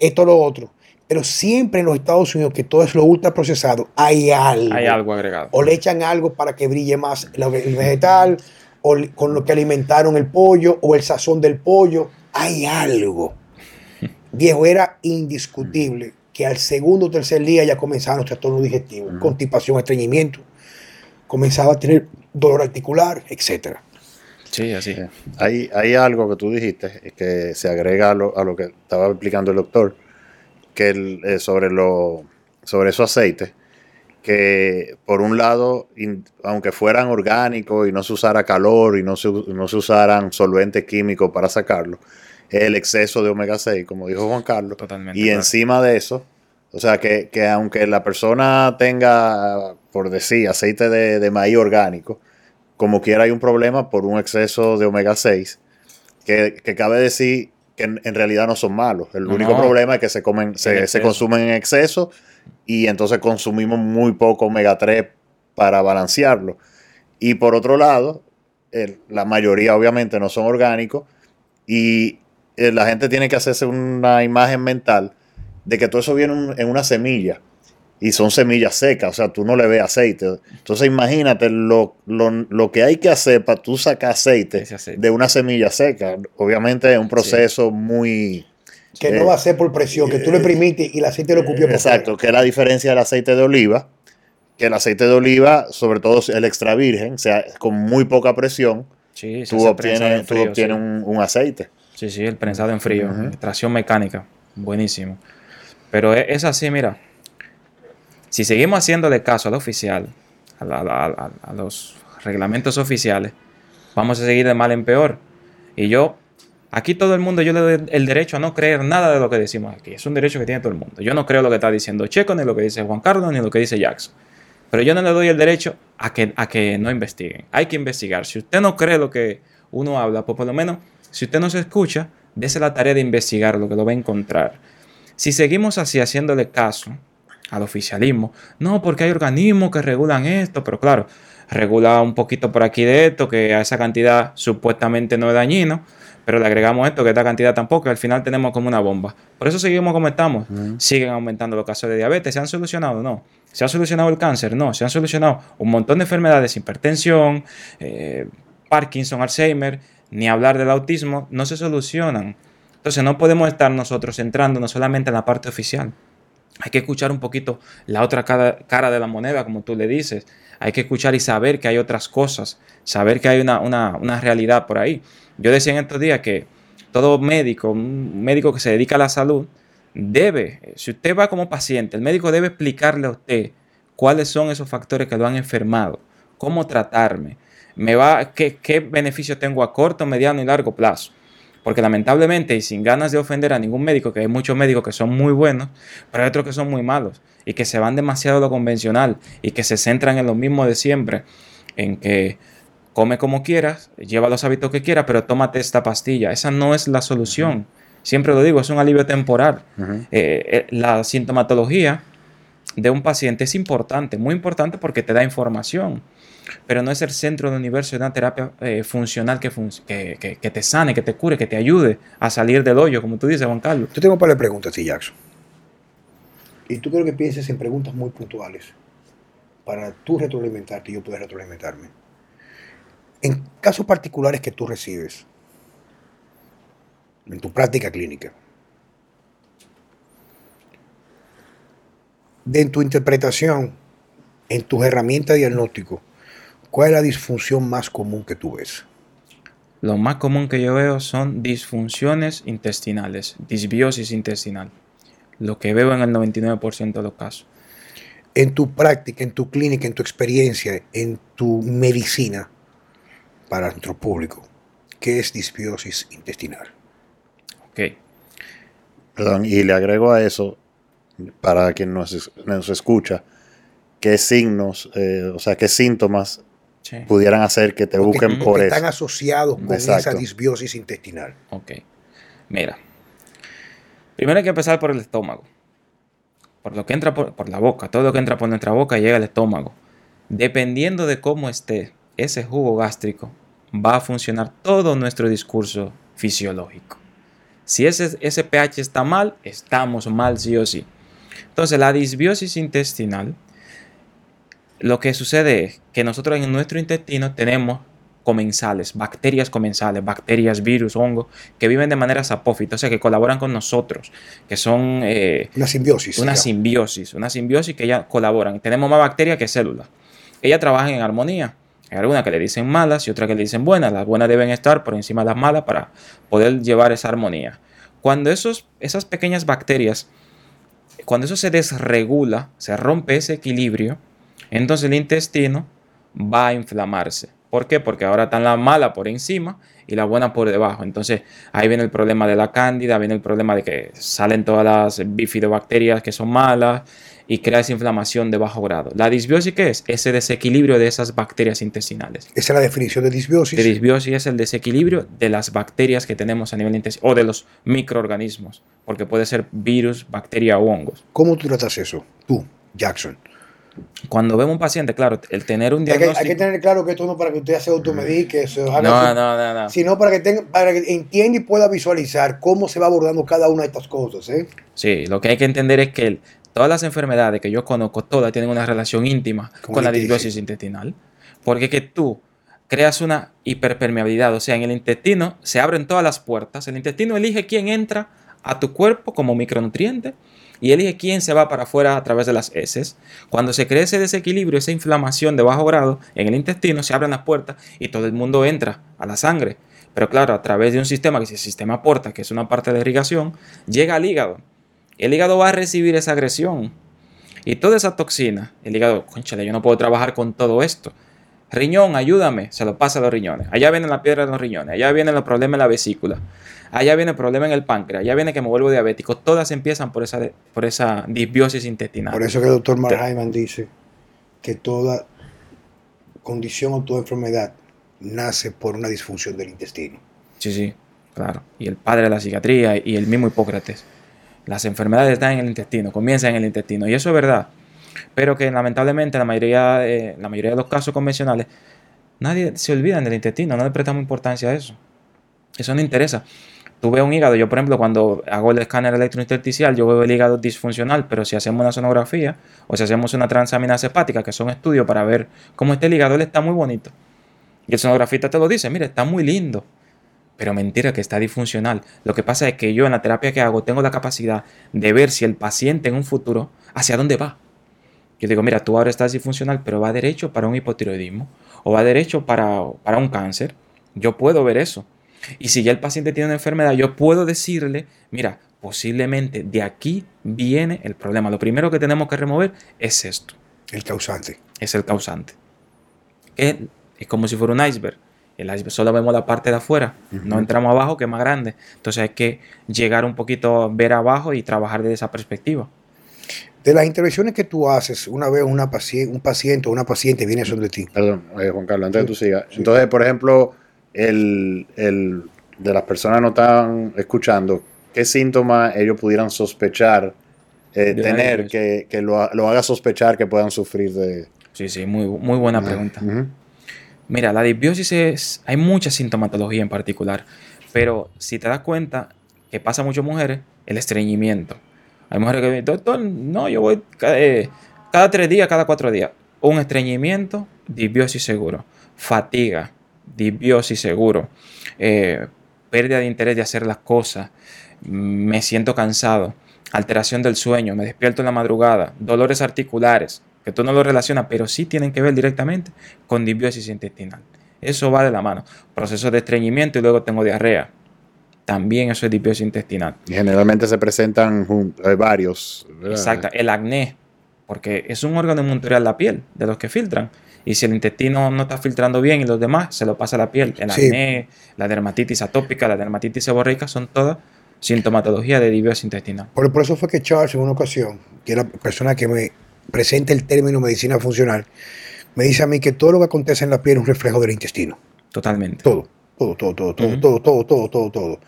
esto, lo otro. Pero siempre en los Estados Unidos, que todo es lo ultra procesado, hay algo. Hay algo agregado. O le echan algo para que brille más el vegetal, o con lo que alimentaron el pollo o el sazón del pollo. Hay algo. Viejo, era indiscutible que al segundo o tercer día ya comenzaban los trastornos digestivos, constipación, estreñimiento, comenzaba a tener dolor articular, etcétera. Sí, así. Hay, hay algo que tú dijiste que se agrega a lo, a lo que estaba explicando el doctor, que el, eh, sobre, lo, sobre esos aceites, que por un lado, aunque fueran orgánicos y no se usara calor y no se, no se usaran solventes químicos para sacarlo, el exceso de omega 6, como dijo Juan Carlos. Totalmente. Y encima de eso, o sea, que, que, aunque la persona tenga, por decir, aceite de, de maíz orgánico, como quiera hay un problema por un exceso de omega 6, que, que cabe decir que en, realidad no son malos. El único problema es que se comen, se, se, consumen en exceso y entonces consumimos muy poco omega 3 para balancearlo. Y por otro lado, la mayoría obviamente no son orgánicos y eh, la gente tiene que hacerse una imagen mental de que todo eso viene en una semilla y son semillas secas, o sea, tú no le ves aceite. Entonces imagínate lo, que hay que hacer para tú sacar aceite, de una semilla seca. Obviamente es un proceso muy... Que no va a ser por presión, que tú le permites y el aceite lo cupió por Exacto, que es la diferencia del aceite de oliva, que el aceite de oliva, sobre todo el extra virgen, o sea, con muy poca presión, tú obtienes, tú obtienes un, aceite. Sí, sí, el prensado en frío, extracción mecánica, buenísimo. Pero es así, mira, si seguimos haciéndole caso al oficial, a, los reglamentos oficiales, vamos a seguir de mal en peor. Y yo, aquí todo el mundo, yo le doy el derecho a no creer nada de lo que decimos aquí. Es un derecho que tiene todo el mundo. Yo no creo lo que está diciendo Checo, ni lo que dice Juan Carlos, ni lo que dice Jackson. Pero yo no le doy el derecho a que, a que no investiguen. Hay que investigar. Si usted no cree lo que uno habla, pues por lo menos, si usted no se escucha, dése la tarea de investigar lo que lo va a encontrar. Si seguimos así haciéndole caso al oficialismo. No, porque hay organismos que regulan esto, pero claro, regula un poquito por aquí de esto, que a esa cantidad supuestamente no es dañino, pero le agregamos esto, que esta cantidad tampoco, y al final tenemos como una bomba. Por eso seguimos como estamos. Siguen aumentando los casos de diabetes. ¿Se han solucionado? No. ¿Se ha solucionado el cáncer? No. Se han solucionado un montón de enfermedades, hipertensión, eh, Parkinson, Alzheimer, ni hablar del autismo, no se solucionan. Entonces no podemos estar nosotros centrándonos solamente en la parte oficial. Hay que escuchar un poquito la otra cara, de la moneda, como tú le dices. Hay que escuchar y saber que hay otras cosas, saber que hay una, una, realidad por ahí. Yo decía en estos días que todo médico, un médico que se dedica a la salud, debe, si usted va como paciente, el médico debe explicarle a usted cuáles son esos factores que lo han enfermado, cómo tratarme, me va, qué, qué beneficio tengo a corto, mediano y largo plazo. Porque lamentablemente, y sin ganas de ofender a ningún médico, que hay muchos médicos que son muy buenos, pero hay otros que son muy malos y que se van demasiado a lo convencional y que se centran en lo mismo de siempre, en que come como quieras, lleva los hábitos que quieras, pero tómate esta pastilla. Esa no es la solución. Siempre lo digo, es un alivio temporal. Eh, eh, la sintomatología de un paciente es importante, muy importante porque te da información pero no es el centro del universo de una terapia eh, funcional que, te sane, que te cure, que te ayude a salir del hoyo, como tú dices, Juan Carlos. Yo tengo un par de preguntas, sí, Jackson. Y tú quiero que pienses en preguntas muy puntuales para tú retroalimentarte y yo poder retroalimentarme. En casos particulares que tú recibes, en tu práctica clínica, en tu interpretación, en tus herramientas de ¿Cuál es la disfunción más común que tú ves? Lo más común que yo veo son disfunciones intestinales, disbiosis intestinal. Lo que veo en el 99% de los casos. En tu práctica, en tu clínica, en tu experiencia, en tu medicina para nuestro público, ¿qué es disbiosis intestinal? Ok. Perdón, y le agrego a eso, para quien nos, nos escucha, qué signos, eh, o sea, qué síntomas pudieran hacer que te busquen por eso. Están asociados con esa disbiosis intestinal. Ok. Mira. Primero hay que empezar por el estómago. Por lo que entra por, la boca. Todo lo que entra por nuestra boca llega al estómago. Dependiendo de cómo esté ese jugo gástrico, va a funcionar todo nuestro discurso fisiológico. Si ese, ese pH está mal, estamos mal sí o sí. Entonces la disbiosis intestinal lo que sucede es que nosotros en nuestro intestino tenemos comensales, bacterias comensales, bacterias, virus, hongos, que viven de manera sapófita, o sea, que colaboran con nosotros, que son... Eh, una simbiosis. Una simbiosis, una simbiosis que ya colaboran. Tenemos más bacterias que células. Ellas trabajan en armonía. Hay algunas que le dicen malas y otras que le dicen buenas. Las buenas deben estar por encima de las malas para poder llevar esa armonía. Cuando esos, esas pequeñas bacterias, cuando eso se desregula, se rompe ese equilibrio, entonces el intestino va a inflamarse. ¿Por qué? Porque ahora están la mala por encima y la buena por debajo. Entonces ahí viene el problema de la cándida, viene el problema de que salen todas las bifidobacterias que son malas y crea esa inflamación de bajo grado. ¿La disbiosis qué es? Ese desequilibrio de esas bacterias intestinales. Esa es la definición de disbiosis. De disbiosis es el desequilibrio de las bacterias que tenemos a nivel intestinal o de los microorganismos, porque puede ser virus, bacteria o hongos. ¿Cómo tú tratas eso? Tú, Jackson. Cuando vemos un paciente, claro, el tener un diagnóstico... Hay que, tener claro que esto no para que usted se automedique, se haga no, no, no, no, sino para que, tenga, para que entienda y pueda visualizar cómo se va abordando cada una de estas cosas. ¿eh? Sí, lo que hay que entender es que todas las enfermedades que yo conozco, todas tienen una relación íntima con, la disbiosis intestinal. Porque que tú creas una hiperpermeabilidad, o sea, en el intestino se abren todas las puertas, el intestino elige quién entra a tu cuerpo como micronutriente y elige quién se va para afuera a través de las heces. Cuando se cree ese desequilibrio, esa inflamación de bajo grado en el intestino, se abren las puertas y todo el mundo entra a la sangre. Pero claro, a través de un sistema que es el sistema porta, que es una parte de irrigación, llega al hígado. El hígado va a recibir esa agresión. Y toda esa toxina, el hígado, conchale, yo no puedo trabajar con todo esto. Riñón, ayúdame, se lo pasa a los riñones. Allá viene la piedra de los riñones, allá vienen los problemas en la vesícula allá viene el problema en el páncreas, allá viene que me vuelvo diabético. Todas empiezan por esa, por esa disbiosis intestinal. Por eso que el doctor Mark dice que toda condición o toda enfermedad nace por una disfunción del intestino. Sí, sí, claro. Y el padre de la psiquiatría y el mismo Hipócrates. Las enfermedades están en el intestino, comienzan en el intestino. Y eso es verdad. Pero que lamentablemente la mayoría, la mayoría de los casos convencionales, nadie se olvida del intestino, no le prestamos importancia a eso. Eso no interesa tú ves un hígado, yo por ejemplo cuando hago el escáner electrointersticial, yo veo el hígado disfuncional, pero si hacemos una sonografía o si hacemos una transaminasa hepática, que son estudios para ver cómo está el hígado, él está muy bonito. Y el sonografista te lo dice, mire, está muy lindo. Pero mentira que está disfuncional. Lo que pasa es que yo en la terapia que hago tengo la capacidad de ver si el paciente en un futuro hacia dónde va. Yo digo, mira, tú ahora estás disfuncional, pero va derecho para un hipotiroidismo o va derecho para, para un cáncer. Yo puedo ver eso. Y si ya el paciente tiene una enfermedad, yo puedo decirle, mira, posiblemente de aquí viene el problema. Lo primero que tenemos que remover es esto. El causante. Es el causante. Es, como si fuera un iceberg. El iceberg solo vemos la parte de afuera, no entramos abajo que es más grande. Entonces hay que llegar un poquito ver abajo y trabajar desde esa perspectiva. De las intervenciones que tú haces, una vez una un paciente o una paciente viene sobre ti. Perdón, eh, Juan Carlos, antes de que tú sigas. Entonces, por ejemplo, el, de las personas no están escuchando, ¿qué síntomas ellos pudieran sospechar, eh, tener, que, lo, haga sospechar que puedan sufrir de... Sí, sí, muy, muy buena pregunta. Mira, la disbiosis es, hay mucha sintomatología en particular, pero si te das cuenta que pasa a muchas mujeres, el estreñimiento. Hay mujeres que dicen, doctor, no, yo voy eh, cada tres días, cada cuatro días. Un estreñimiento, disbiosis seguro. Fatiga, disbiosis seguro, eh, pérdida de interés de hacer las cosas, me siento cansado, alteración del sueño, me despierto en la madrugada, dolores articulares, que tú no lo relacionas, pero sí tienen que ver directamente con disbiosis intestinal. Eso va de la mano. Proceso de estreñimiento y luego tengo diarrea. También eso es disbiosis intestinal. Y generalmente se presentan eh, varios. Exacto. El acné, porque es un órgano de la piel, de los que filtran. Y si el intestino no está filtrando bien y los demás, se lo pasa a la piel. El acné, la dermatitis atópica, la dermatitis seborreica son todas sintomatología de disbiosis intestinal. Por, por, eso fue que Charles en una ocasión, que es la persona que me presenta el término medicina funcional, me dice a mí que todo lo que acontece en la piel es un reflejo del intestino. Totalmente. Todo todo, todo, todo, todo, uh -huh. todo, todo, todo, todo, todo.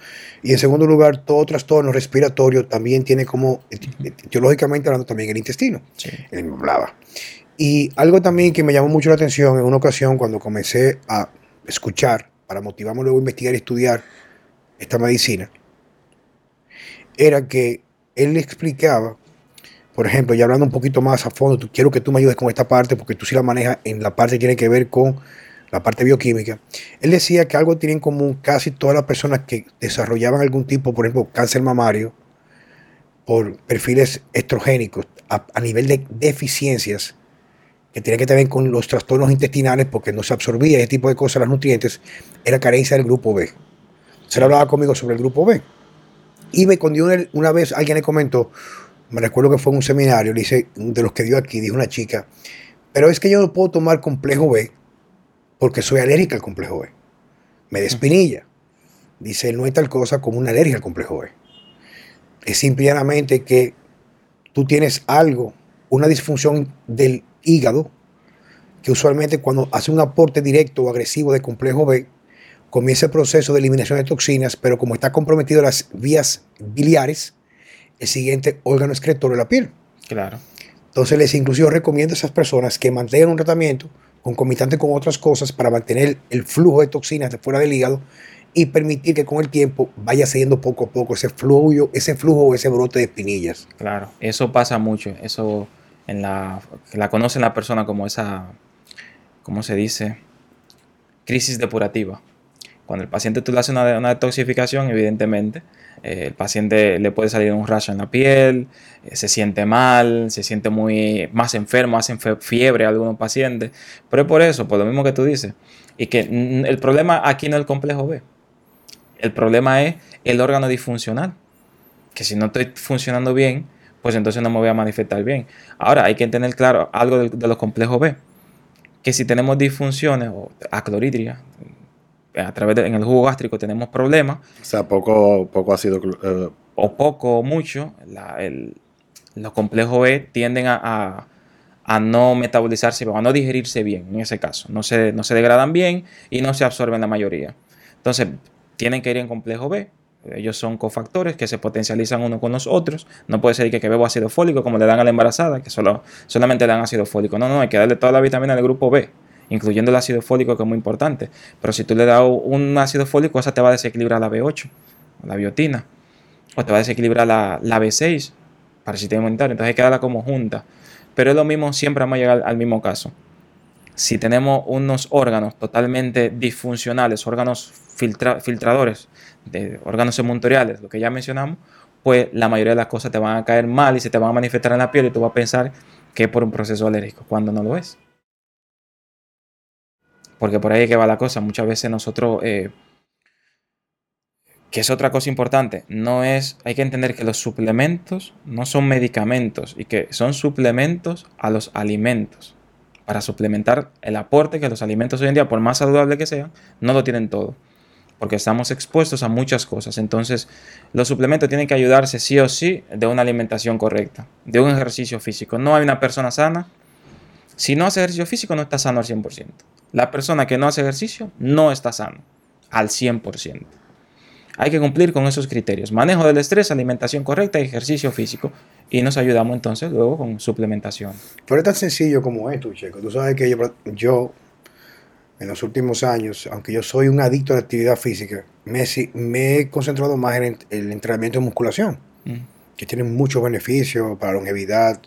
Y en segundo lugar, todo trastorno respiratorio también tiene como, eh, eh, teológicamente hablando, también el intestino, sí. el blava. Y algo también que me llamó mucho la atención en una ocasión cuando comencé a escuchar, para motivarme luego a investigar y estudiar esta medicina, era que él le explicaba, por ejemplo, y hablando un poquito más a fondo, tú, quiero que tú me ayudes con esta parte porque tú sí la manejas en la parte que tiene que ver con la parte bioquímica, él decía que algo tienen en común casi todas las personas que desarrollaban algún tipo, por ejemplo, cáncer mamario, por perfiles estrogénicos a, nivel de deficiencias que tiene que ver con los trastornos intestinales porque no se absorbía ese tipo de cosas, los nutrientes, era carencia del grupo B. Se hablaba conmigo sobre el grupo B. Y me cuando una vez alguien le comentó, me recuerdo que fue en un seminario, le dice, de los que dio aquí, dijo una chica, pero es que yo no puedo tomar complejo B porque soy alérgica al complejo B. Me despinilla. Dice, no hay tal cosa como una alergia al complejo B. Es simplemente que tú tienes algo, una disfunción del hígado, que usualmente cuando hace un aporte directo o agresivo de complejo B, comienza el proceso de eliminación de toxinas, pero como está comprometido las vías biliares, el siguiente órgano excretor de la piel. Claro. Entonces les inclusive recomiendo a esas personas que mantengan un tratamiento concomitante con otras cosas para mantener el flujo de toxinas de fuera del hígado y permitir que con el tiempo vaya cediendo poco a poco ese flujo, ese flujo ese brote de espinillas. Claro, eso pasa mucho. Eso en la, la conocen la persona como esa, ¿cómo se dice? Crisis depurativa. Cuando el paciente tú le haces una, una detoxificación, evidentemente, eh, el paciente le puede salir un rayo en la piel, eh, se siente mal, se siente muy más enfermo, hacen fiebre algunos pacientes. Pero es por eso, por lo mismo que tú dices. Y que el problema aquí no es el complejo B. El problema es el órgano disfuncional. Que si no estoy funcionando bien, pues entonces no me voy a manifestar bien. Ahora hay que tener claro algo de, los complejos B. Que si tenemos disfunciones o acloridria, a través de, en el jugo gástrico tenemos problemas. O sea, poco, poco ácido. Eh, o poco o mucho, los complejos B tienden a, no metabolizarse o a no digerirse bien en ese caso. No se, no se degradan bien y no se absorben la mayoría. Entonces, tienen que ir en complejo B. Ellos son cofactores que se potencializan uno con los otros. No puede ser que, que bebo ácido fólico como le dan a la embarazada, que solo, solamente le dan ácido fólico. No, no, hay que darle toda la vitamina del grupo B incluyendo el ácido fólico que es muy importante. Pero si tú le das un ácido fólico, esa te va a desequilibrar la B8, la biotina, o te va a desequilibrar la, B6 para el sistema inmunitario. Entonces hay que darla como junta. Pero es lo mismo, siempre vamos a llegar al mismo caso. Si tenemos unos órganos totalmente disfuncionales, órganos filtradores, órganos emuntoriales, lo que ya mencionamos, pues la mayoría de las cosas te van a caer mal y se te van a manifestar en la piel y tú vas a pensar que es por un proceso alérgico, cuando no lo es porque por ahí que va la cosa. Muchas veces nosotros, eh, que es otra cosa importante, no es, hay que entender que los suplementos no son medicamentos y que son suplementos a los alimentos. Para suplementar el aporte que los alimentos hoy en día, por más saludable que sean, no lo tienen todo. Porque estamos expuestos a muchas cosas. Entonces, los suplementos tienen que ayudarse sí o sí de una alimentación correcta, de un ejercicio físico. No hay una persona sana. Si no hace ejercicio físico, no está sano al 100%. La persona que no hace ejercicio no está sano al 100%. Hay que cumplir con esos criterios. Manejo del estrés, alimentación correcta y ejercicio físico. Y nos ayudamos entonces luego con suplementación. Pero es tan sencillo como esto, Checo. Tú sabes que yo, en los últimos años, aunque yo soy un adicto a la actividad física, me, he concentrado más en el, entrenamiento de musculación, mm. que tiene muchos beneficios para longevidad,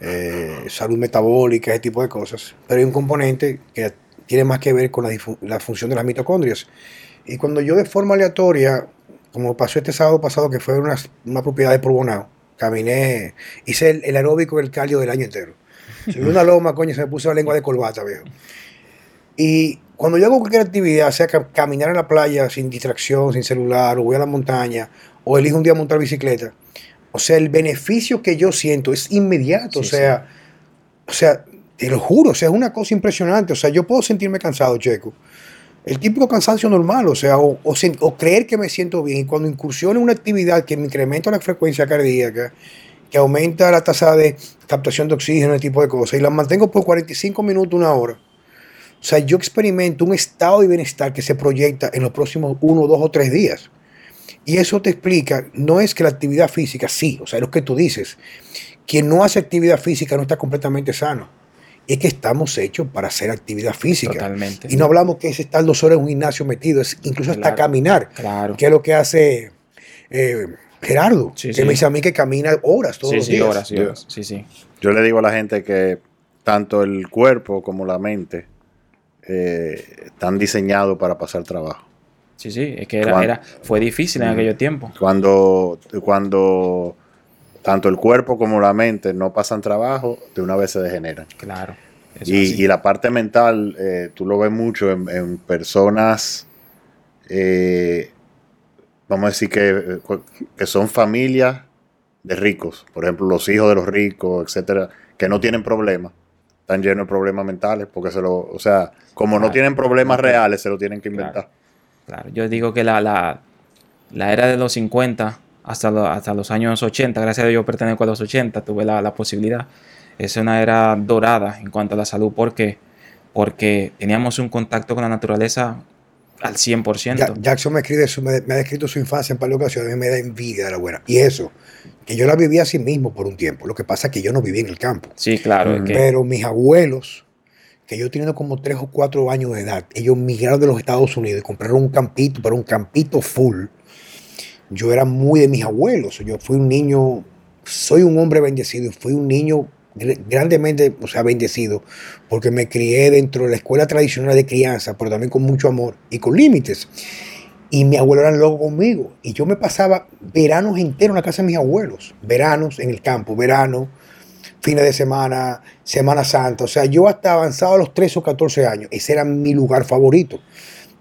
eh, salud metabólica, ese tipo de cosas. Pero hay un componente que tiene más que ver con la, función de las mitocondrias. Y cuando yo de forma aleatoria, como pasó este sábado pasado, que fue una, una propiedad de Probonao, caminé, hice el, aeróbico el cardio del año entero. Subí una loma, coño, se me puso la lengua de corbata, viejo. Y cuando yo hago cualquier actividad, sea caminar en la playa sin distracción, sin celular, o voy a la montaña, o elijo un día montar bicicleta, o sea, el beneficio que yo siento es inmediato. o sea, o sea, te lo juro, o sea, es una cosa impresionante. O sea, yo puedo sentirme cansado, Checo. El típico cansancio normal, o sea, o, creer que me siento bien. Y cuando incursiono en una actividad que me incrementa la frecuencia cardíaca, que aumenta la tasa de captación de oxígeno, ese tipo de cosas, y la mantengo por 45 minutos, una hora. O sea, yo experimento un estado de bienestar que se proyecta en los próximos uno, dos o tres días. Y eso te explica, no es que la actividad física, sí, o sea, es lo que tú dices. Quien no hace actividad física no está completamente sano. Es que estamos hechos para hacer actividad física. Totalmente. Y no hablamos que es estar dos horas en un gimnasio metido, es incluso hasta caminar. Claro. Que es lo que hace eh, Gerardo, que me dice a mí que camina horas todos los días. Horas, sí, horas. Sí, sí. Yo le digo a la gente que tanto el cuerpo como la mente eh, están diseñados para pasar trabajo. Sí, sí, es que era, era fue difícil en aquellos tiempos. Cuando, cuando tanto el cuerpo como la mente no pasan trabajo, de una vez se degeneran. Claro. Y, y, la parte mental, eh, tú lo ves mucho en, personas, eh, vamos a decir que, que son familias de ricos, por ejemplo, los hijos de los ricos, etcétera, que no tienen problemas, están llenos de problemas mentales, porque se lo, o sea, como no tienen problemas reales, se lo tienen que inventar. Claro, yo digo que la, la, la era de los 50 hasta, hasta los años 80, gracias a Dios yo pertenezco a los 80, tuve la, la posibilidad. Es una era dorada en cuanto a la salud, porque porque teníamos un contacto con la naturaleza al 100%. Jackson me, escribe me, ha descrito su infancia en par de ocasiones, me da envidia de la buena. Y eso, que yo la viví así mismo por un tiempo. Lo que pasa es que yo no viví en el campo. Sí, claro. Pero mis abuelos, que yo teniendo como 3 o 4 años de edad, ellos migraron de los Estados Unidos y compraron un campito, pero un campito full. Yo era muy de mis abuelos. Yo fui un niño, soy un hombre bendecido y fui un niño grandemente, o sea, bendecido, porque me crié dentro de la escuela tradicional de crianza, pero también con mucho amor y con límites. Y mi abuelo era loco conmigo. Y yo me pasaba veranos enteros en la casa de mis abuelos. Veranos en el campo, verano, fines de semana, Semana Santa. O sea, yo hasta avanzado a los 13 o 14 años. Ese era mi lugar favorito.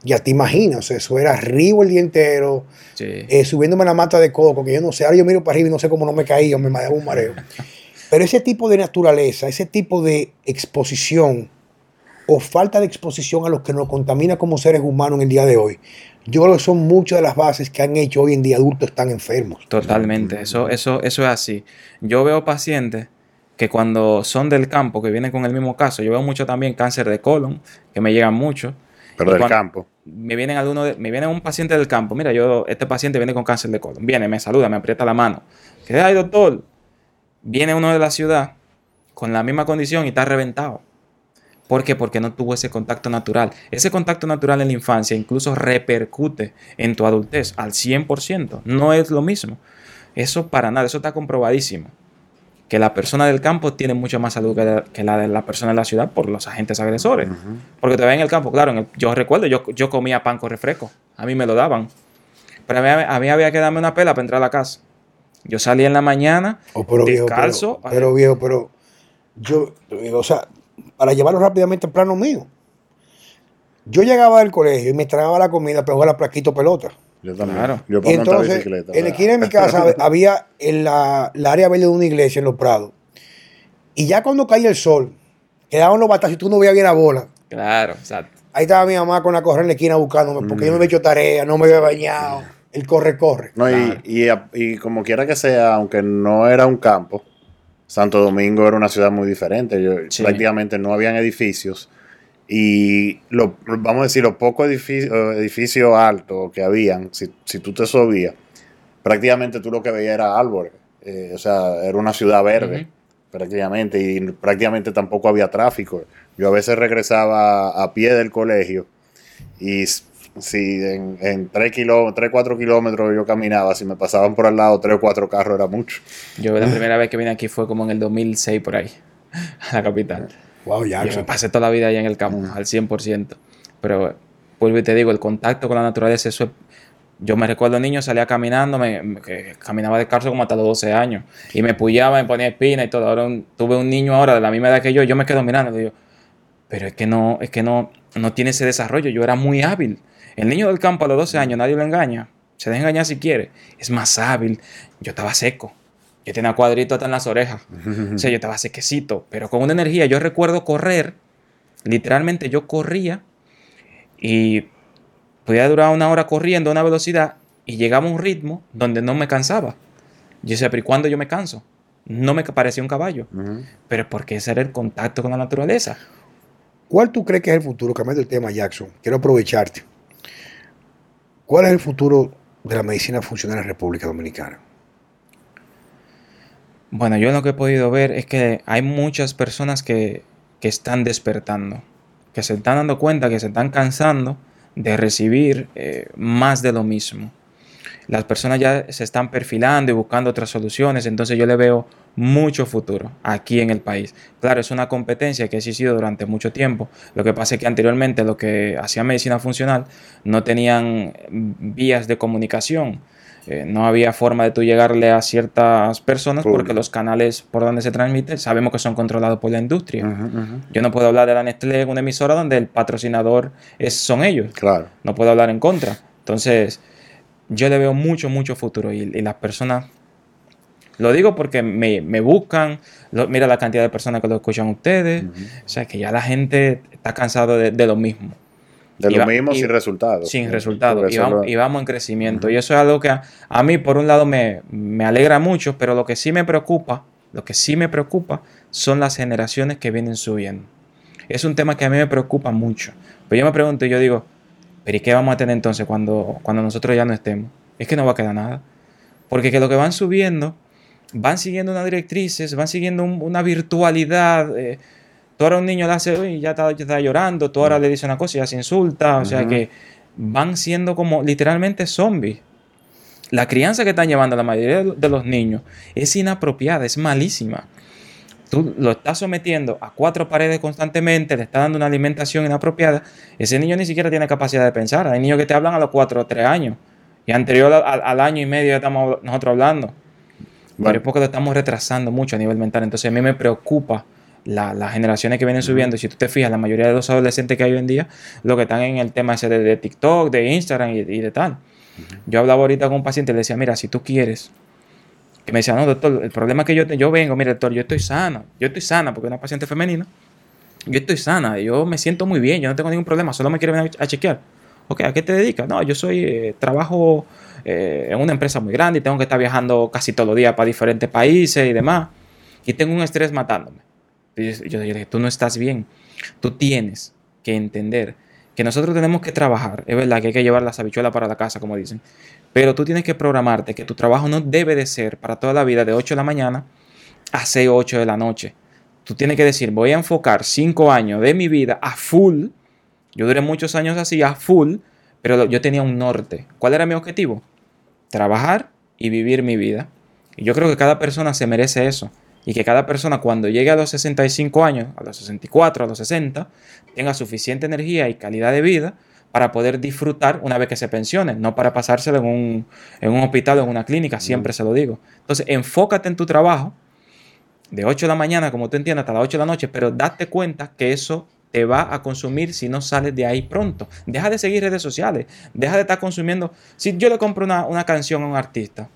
Ya te imaginas, o sea, eso era arriba el día entero, eh, subiéndome a la mata de coco, que yo no sé, ahora yo miro para arriba y no sé cómo no me caía, me daba un mareo. Pero ese tipo de naturaleza, ese tipo de exposición o falta de exposición a lo que nos contamina como seres humanos en el día de hoy, yo creo que son muchas de las bases que han hecho hoy en día adultos tan enfermos. Totalmente, eso, eso, eso es así. Yo veo pacientes que cuando son del campo, que vienen con el mismo caso, yo veo mucho también cáncer de colon, que me llegan mucho. Pero del campo. Me vienen algunos, me viene un paciente del campo, mira, yo, este paciente viene con cáncer de colon, viene, me saluda, me aprieta la mano. ¿Qué hay, doctor? Viene uno de la ciudad con la misma condición y está reventado. ¿Por qué? Porque no tuvo ese contacto natural. Ese contacto natural en la infancia incluso repercute en tu adultez al 100%. No es lo mismo. Eso para nada, eso está comprobadísimo que la persona del campo tiene mucha más salud que la de la persona de la ciudad por los agentes agresores. Porque te en el campo, claro, yo recuerdo, yo, yo comía pan con refresco, a mí me lo daban. Pero a mí, había que darme una pela para entrar a la casa. Yo salía en la mañana, oh, pero descalzo. pero, viejo, pero yo, o sea, para llevarlo rápidamente al plano mío. Yo llegaba del colegio y me tragaba la comida pero la plaquito pelota. Yo también. Claro. Yo y entonces, en la esquina de mi casa había en la, área verde de una iglesia en los prados. Y ya cuando caía el sol, quedaban los batazos y tú no veías bien la bola. Claro, exacto. Ahí estaba mi mamá con la correa en la esquina buscándome, porque yo no me he hecho tarea, no me había bañado. El corre, corre. No, y, y, como quiera que sea, aunque no era un campo, Santo Domingo era una ciudad muy diferente. Yo, Prácticamente no habían edificios y lo, vamos a decir, los pocos edificios edificio altos que habían, si, si, tú te subías, prácticamente tú lo que veías era árboles. Eh, o sea, era una ciudad verde, prácticamente, y prácticamente tampoco había tráfico. Yo a veces regresaba a pie del colegio y si en, en 3 kilómetros, 3, 4 kilómetros yo caminaba, si me pasaban por al lado 3 o 4 carros era mucho. Yo la primera vez que vine aquí fue como en el 2006 por ahí, a la capital. Wow, ya. Yo me pasé toda la vida allá en el campo, al 100%. Pero, vuelvo y te digo, el contacto con la naturaleza, eso es... Yo me recuerdo niño, salía caminando, me, que caminaba descalzo como hasta los 12 años. Y me puyaba, me ponía espina y todo. Ahora tuve un niño ahora de la misma edad que yo, yo me quedo mirando y digo, pero es que no, es que no, no tiene ese desarrollo. Yo era muy hábil. El niño del campo a los 12 años, nadie lo engaña. Se deja engañar si quiere. Es más hábil. Yo estaba seco. Yo tenía cuadrito hasta en las orejas. o sea, yo estaba sequecito, pero con una energía. Yo recuerdo correr, literalmente yo corría y podía durar una hora corriendo a una velocidad y llegaba a un ritmo donde no me cansaba. Yo decía, pero ¿y cuándo yo me canso? No me parecía un caballo. Pero porque ese era el contacto con la naturaleza. ¿Cuál tú crees que es el futuro? Cambiando el tema, Jackson. Quiero aprovecharte. ¿Cuál es el futuro de la medicina funcional en República Dominicana? Bueno, yo lo que he podido ver es que hay muchas personas que, están despertando, que se están dando cuenta, que se están cansando de recibir eh, más de lo mismo. Las personas ya se están perfilando y buscando otras soluciones, entonces yo le veo mucho futuro aquí en el país. Claro, es una competencia que ha existido durante mucho tiempo. Lo que pasa es que anteriormente lo que hacía medicina funcional no tenían vías de comunicación. Eh, no había forma de tú llegarle a ciertas personas porque los canales por donde se transmite sabemos que son controlados por la industria. Yo no puedo hablar de la Nestlé en una emisora donde el patrocinador es, son ellos. Claro. No puedo hablar en contra. Entonces, yo le veo mucho, mucho futuro y, las personas... Lo digo porque me, buscan, mira la cantidad de personas que lo escuchan ustedes, o sea que ya la gente está cansado de lo mismo. De lo mismo sin resultados. Sin resultados. Y, vamos, en crecimiento. Y eso es algo que a, mí, por un lado, me, alegra mucho, pero lo que sí me preocupa, lo que sí me preocupa son las generaciones que vienen subiendo. Es un tema que a mí me preocupa mucho. Pero yo me pregunto, yo digo, ¿pero y qué vamos a tener entonces cuando, cuando nosotros ya no estemos? Es que no va a quedar nada. Porque que lo que van subiendo, van siguiendo unas directrices, van siguiendo una virtualidad. Eh, tú ahora un niño le hace, y ya está, está, llorando, tú ahora le dices una cosa y ya se insulta, o sea que van siendo como literalmente zombies. La crianza que están llevando la mayoría de los niños es inapropiada, es malísima. Tú lo estás sometiendo a cuatro paredes constantemente, le estás dando una alimentación inapropiada. Ese niño ni siquiera tiene capacidad de pensar. Hay niños que te hablan a los cuatro o tres años. Y anterior al, año y medio ya estamos nosotros hablando. Pero es porque lo estamos retrasando mucho a nivel mental. Entonces a mí me preocupa las generaciones que vienen subiendo, y si tú te fijas, la mayoría de los adolescentes que hay hoy en día, lo que están en el tema ese de, TikTok, de Instagram y, de tal. Yo hablaba ahorita con un paciente y le decía, mira, si tú quieres, que me decía, no, doctor, el problema es que yo, yo vengo, mira, doctor, yo estoy sana, yo estoy sana, porque es una paciente femenina, yo estoy sana, yo me siento muy bien, yo no tengo ningún problema, solo me quiero venir a chequear. Ok, ¿a qué te dedicas? No, yo soy, eh, trabajo eh, en una empresa muy grande y tengo que estar viajando casi todos los días para diferentes países y demás. Y tengo un estrés matándome. Yo, dije, tú no estás bien. Tú tienes que entender que nosotros tenemos que trabajar. Es verdad que hay que llevar las habichuelas para la casa, como dicen. Pero tú tienes que programarte que tu trabajo no debe de ser para toda la vida de 8 de la mañana a 6 o 8 de la noche. Tú tienes que decir, voy a enfocar 5 años de mi vida a full. Yo duré muchos años así, a full, pero yo tenía un norte. ¿Cuál era mi objetivo? Trabajar y vivir mi vida. Y yo creo que cada persona se merece eso y que cada persona cuando llegue a los 65 años, a los 64, a los 60, tenga suficiente energía y calidad de vida para poder disfrutar una vez que se pensione, no para pasárselo en un, en un hospital o en una clínica, siempre se lo digo. Entonces, enfócate en tu trabajo de 8 de la mañana, como tú entiendas, hasta las 8 de la noche, pero date cuenta que eso te va a consumir si no sales de ahí pronto. Deja de seguir redes sociales, deja de estar consumiendo. Si yo le compro una, una canción a un artista,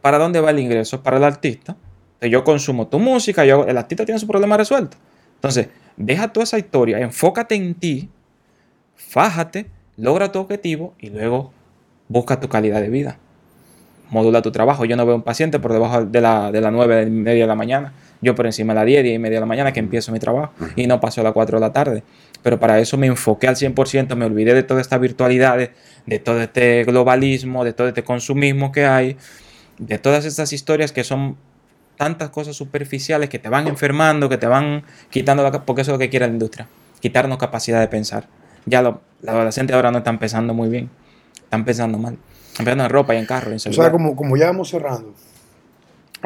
¿para dónde va el ingreso? Para el artista yo consumo tu música, yo, el artista tiene su problema resuelto. Entonces, deja toda esa historia, enfócate en ti, fájate, logra tu objetivo y luego busca tu calidad de vida. Modula tu trabajo. Yo no veo un paciente por debajo de la, de las 9 y media de la mañana. Yo por encima de las 10, 10 y media de la mañana que empiezo mi trabajo. Y no paso a las 4 de la tarde. Pero para eso me enfoqué al 100%, me olvidé de toda esta virtualidad, de todo este globalismo, de todo este consumismo que hay, de todas estas historias que son tantas cosas superficiales que te van enfermando, que te van quitando la porque eso es lo que quiere la industria, quitarnos capacidad de pensar. Ya los adolescentes ahora no están pensando muy bien, están pensando mal, están pensando en ropa y en carro. En o sea, como, como ya vamos cerrando,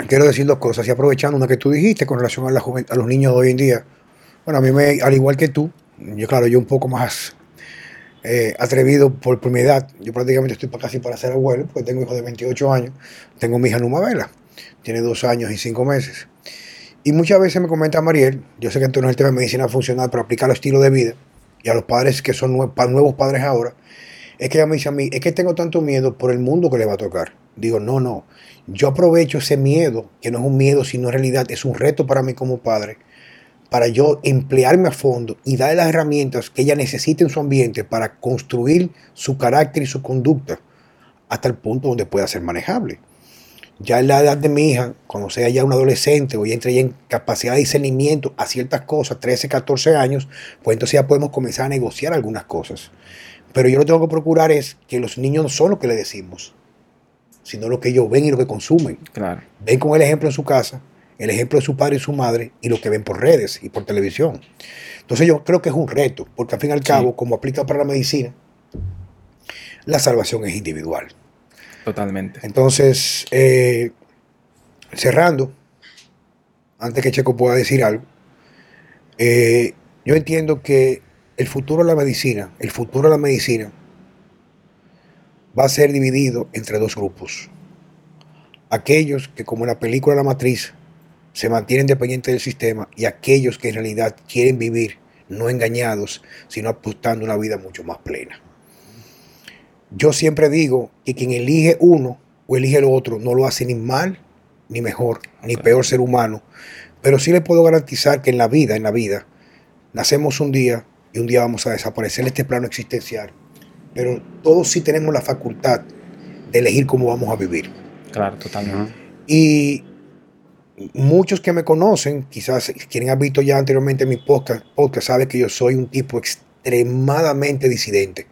quiero decir dos cosas y aprovechando una que tú dijiste con relación a, la a los niños de hoy en día. Bueno, a mí me, al igual que tú, yo claro, yo un poco más eh, atrevido por, por, mi edad. Yo prácticamente estoy casi para ser abuelo, porque tengo hijos de 28 años. Tengo mi hija Numa Vela tiene dos años y cinco meses. Y muchas veces me comenta Mariel, yo sé que esto no es el tema de medicina funcional, pero aplicar el estilo de vida y a los padres que son nuevos padres ahora, es que ella me dice a mí, es que tengo tanto miedo por el mundo que le va a tocar. Digo, no, no, yo aprovecho ese miedo, que no es un miedo, sino en realidad es un reto para mí como padre, para yo emplearme a fondo y darle las herramientas que ella necesite en su ambiente para construir su carácter y su conducta hasta el punto donde pueda ser manejable. Ya en la edad de mi hija, cuando sea ya un adolescente o ya entre ya en capacidad de discernimiento a ciertas cosas, 13, 14 años, pues entonces ya podemos comenzar a negociar algunas cosas. Pero yo lo que tengo que procurar es que los niños no son lo que le decimos, sino lo que ellos ven y lo que consumen. Claro. Ven con el ejemplo en su casa, el ejemplo de su padre y su madre y lo que ven por redes y por televisión. Entonces yo creo que es un reto, porque al fin y al cabo, como aplica para la medicina, la salvación es individual. Totalmente. Entonces, eh, cerrando, antes que Checo pueda decir algo, eh, yo entiendo que el futuro de la medicina, el futuro de la medicina va a ser dividido entre dos grupos. Aquellos que, como en la película La Matriz, se mantienen dependientes del sistema y aquellos que en realidad quieren vivir no engañados, sino apostando una vida mucho más plena. Yo siempre digo que quien elige uno o elige el otro no lo hace ni mal ni mejor, ni peor ser humano, pero sí le puedo garantizar que en la vida, en la vida, nacemos un día y un día vamos a desaparecer en este plano existencial, pero todos sí tenemos la facultad de elegir cómo vamos a vivir. Claro, totalmente. Y muchos que me conocen, quizás quienes han visto ya anteriormente mi podcast, podcast saben que yo soy un tipo extremadamente disidente,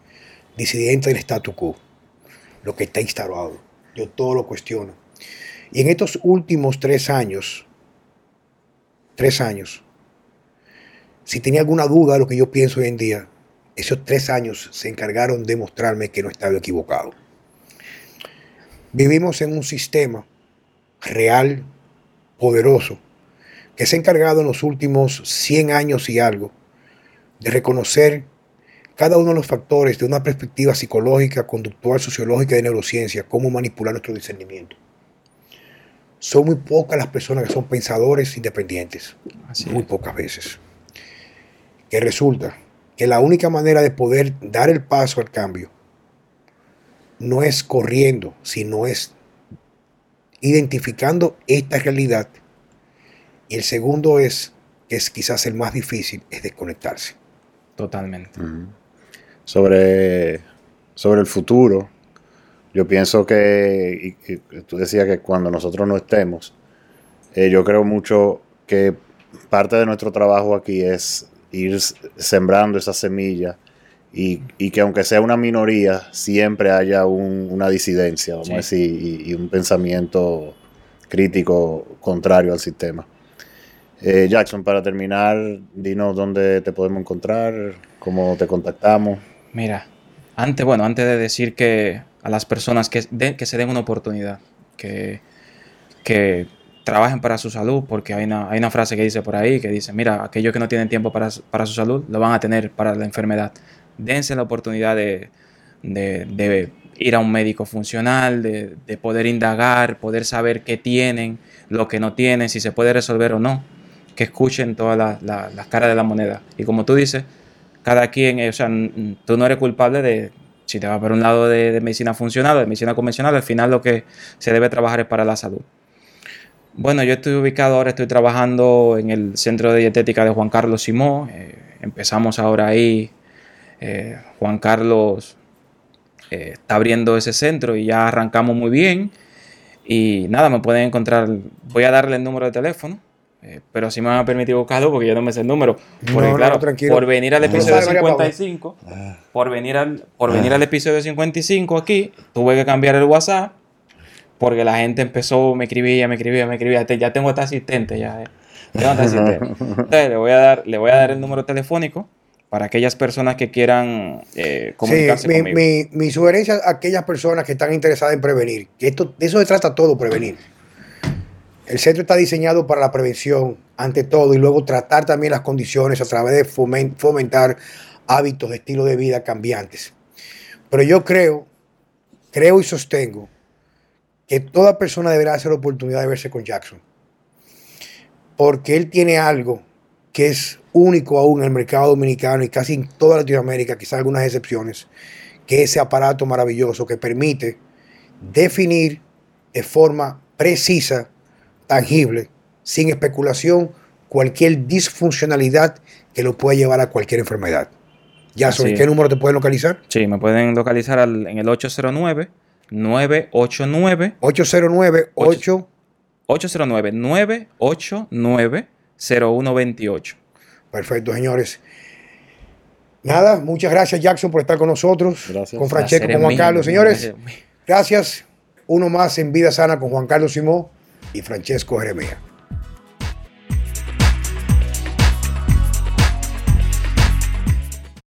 disidente del statu quo, lo que está instalado. Yo todo lo cuestiono. Y en estos últimos tres años, tres años, si tenía alguna duda de lo que yo pienso hoy en día, esos tres años se encargaron de mostrarme que no estaba equivocado. Vivimos en un sistema real, poderoso, que se ha encargado en los últimos 100 años y algo de reconocer cada uno de los factores de una perspectiva psicológica, conductual, sociológica y de neurociencia, cómo manipular nuestro discernimiento son muy pocas las personas que son pensadores independientes. muy pocas veces. Que resulta que la única manera de poder dar el paso al cambio no es corriendo, sino es identificando esta realidad. Y el segundo es, que es quizás el más difícil, es desconectarse. Totalmente. Sobre, sobre el futuro, yo pienso que, y, tú decías que cuando nosotros no estemos, eh, yo creo mucho que parte de nuestro trabajo aquí es ir sembrando esa semilla y, que aunque sea una minoría, siempre haya una disidencia, vamos a decir, y, un pensamiento crítico contrario al sistema. Eh, Jackson, para terminar, dinos dónde te podemos encontrar, cómo te contactamos. Mira, antes, bueno, antes de decir que a las personas que, se den una oportunidad, que, que trabajen para su salud, porque hay una, hay una, frase que dice por ahí, que dice, mira, aquellos que no tienen tiempo para, para su salud, lo van a tener para la enfermedad. Dense la oportunidad de, de, ir a un médico funcional, de, de, poder indagar, poder saber qué tienen, lo que no tienen, si se puede resolver o no, que escuchen todas las caras de la moneda. Y como tú dices, cada quien, o sea, tú no eres culpable de, si te va por un lado de, medicina funcional de medicina convencional, al final lo que se debe trabajar es para la salud. Bueno, yo estoy ubicado ahora, estoy trabajando en el Centro de Dietética de Juan Carlos Simó. Eh, empezamos ahora ahí. Eh, Juan Carlos eh, está abriendo ese centro y ya arrancamos muy bien. Y nada, me pueden encontrar. Voy a darle el número de teléfono eh, pero sí me van a permitir buscarlo porque yo no me sé el número. Porque, claro, por venir al episodio 55, ah. por, venir al, por venir al episodio 55 aquí, tuve que cambiar el WhatsApp porque la gente empezó, me escribía, me escribía, me escribía. Ya tengo este asistente, ya. Eh. Tengo este asistente. Entonces, le voy, a dar, le voy a dar el número telefónico para aquellas personas que quieran eh, comunicarse sí, mi, Mi, sugerencia a aquellas personas que están interesadas en prevenir, que esto, de eso se trata todo, prevenir. El centro está diseñado para la prevención, ante todo, y luego tratar también las condiciones a través de fomentar hábitos de estilo de vida cambiantes. Pero yo creo, creo y sostengo que toda persona deberá hacer la oportunidad de verse con Jackson. Porque él tiene algo que es único aún en el mercado dominicano y casi en toda Latinoamérica, quizás algunas excepciones, que es ese aparato maravilloso que permite definir de forma precisa tangible, sin especulación, cualquier disfuncionalidad que lo pueda llevar a cualquier enfermedad. Ya, ¿sobre qué número te pueden localizar? Sí, me pueden localizar en el 809 989 809 8 809 989 0128. Perfecto, señores. Nada, muchas gracias Jackson por estar con nosotros, con Francesco, con Juan Carlos. Señores, gracias. Uno más en Vida Sana con Juan Carlos Simón y Francesco Jeremia.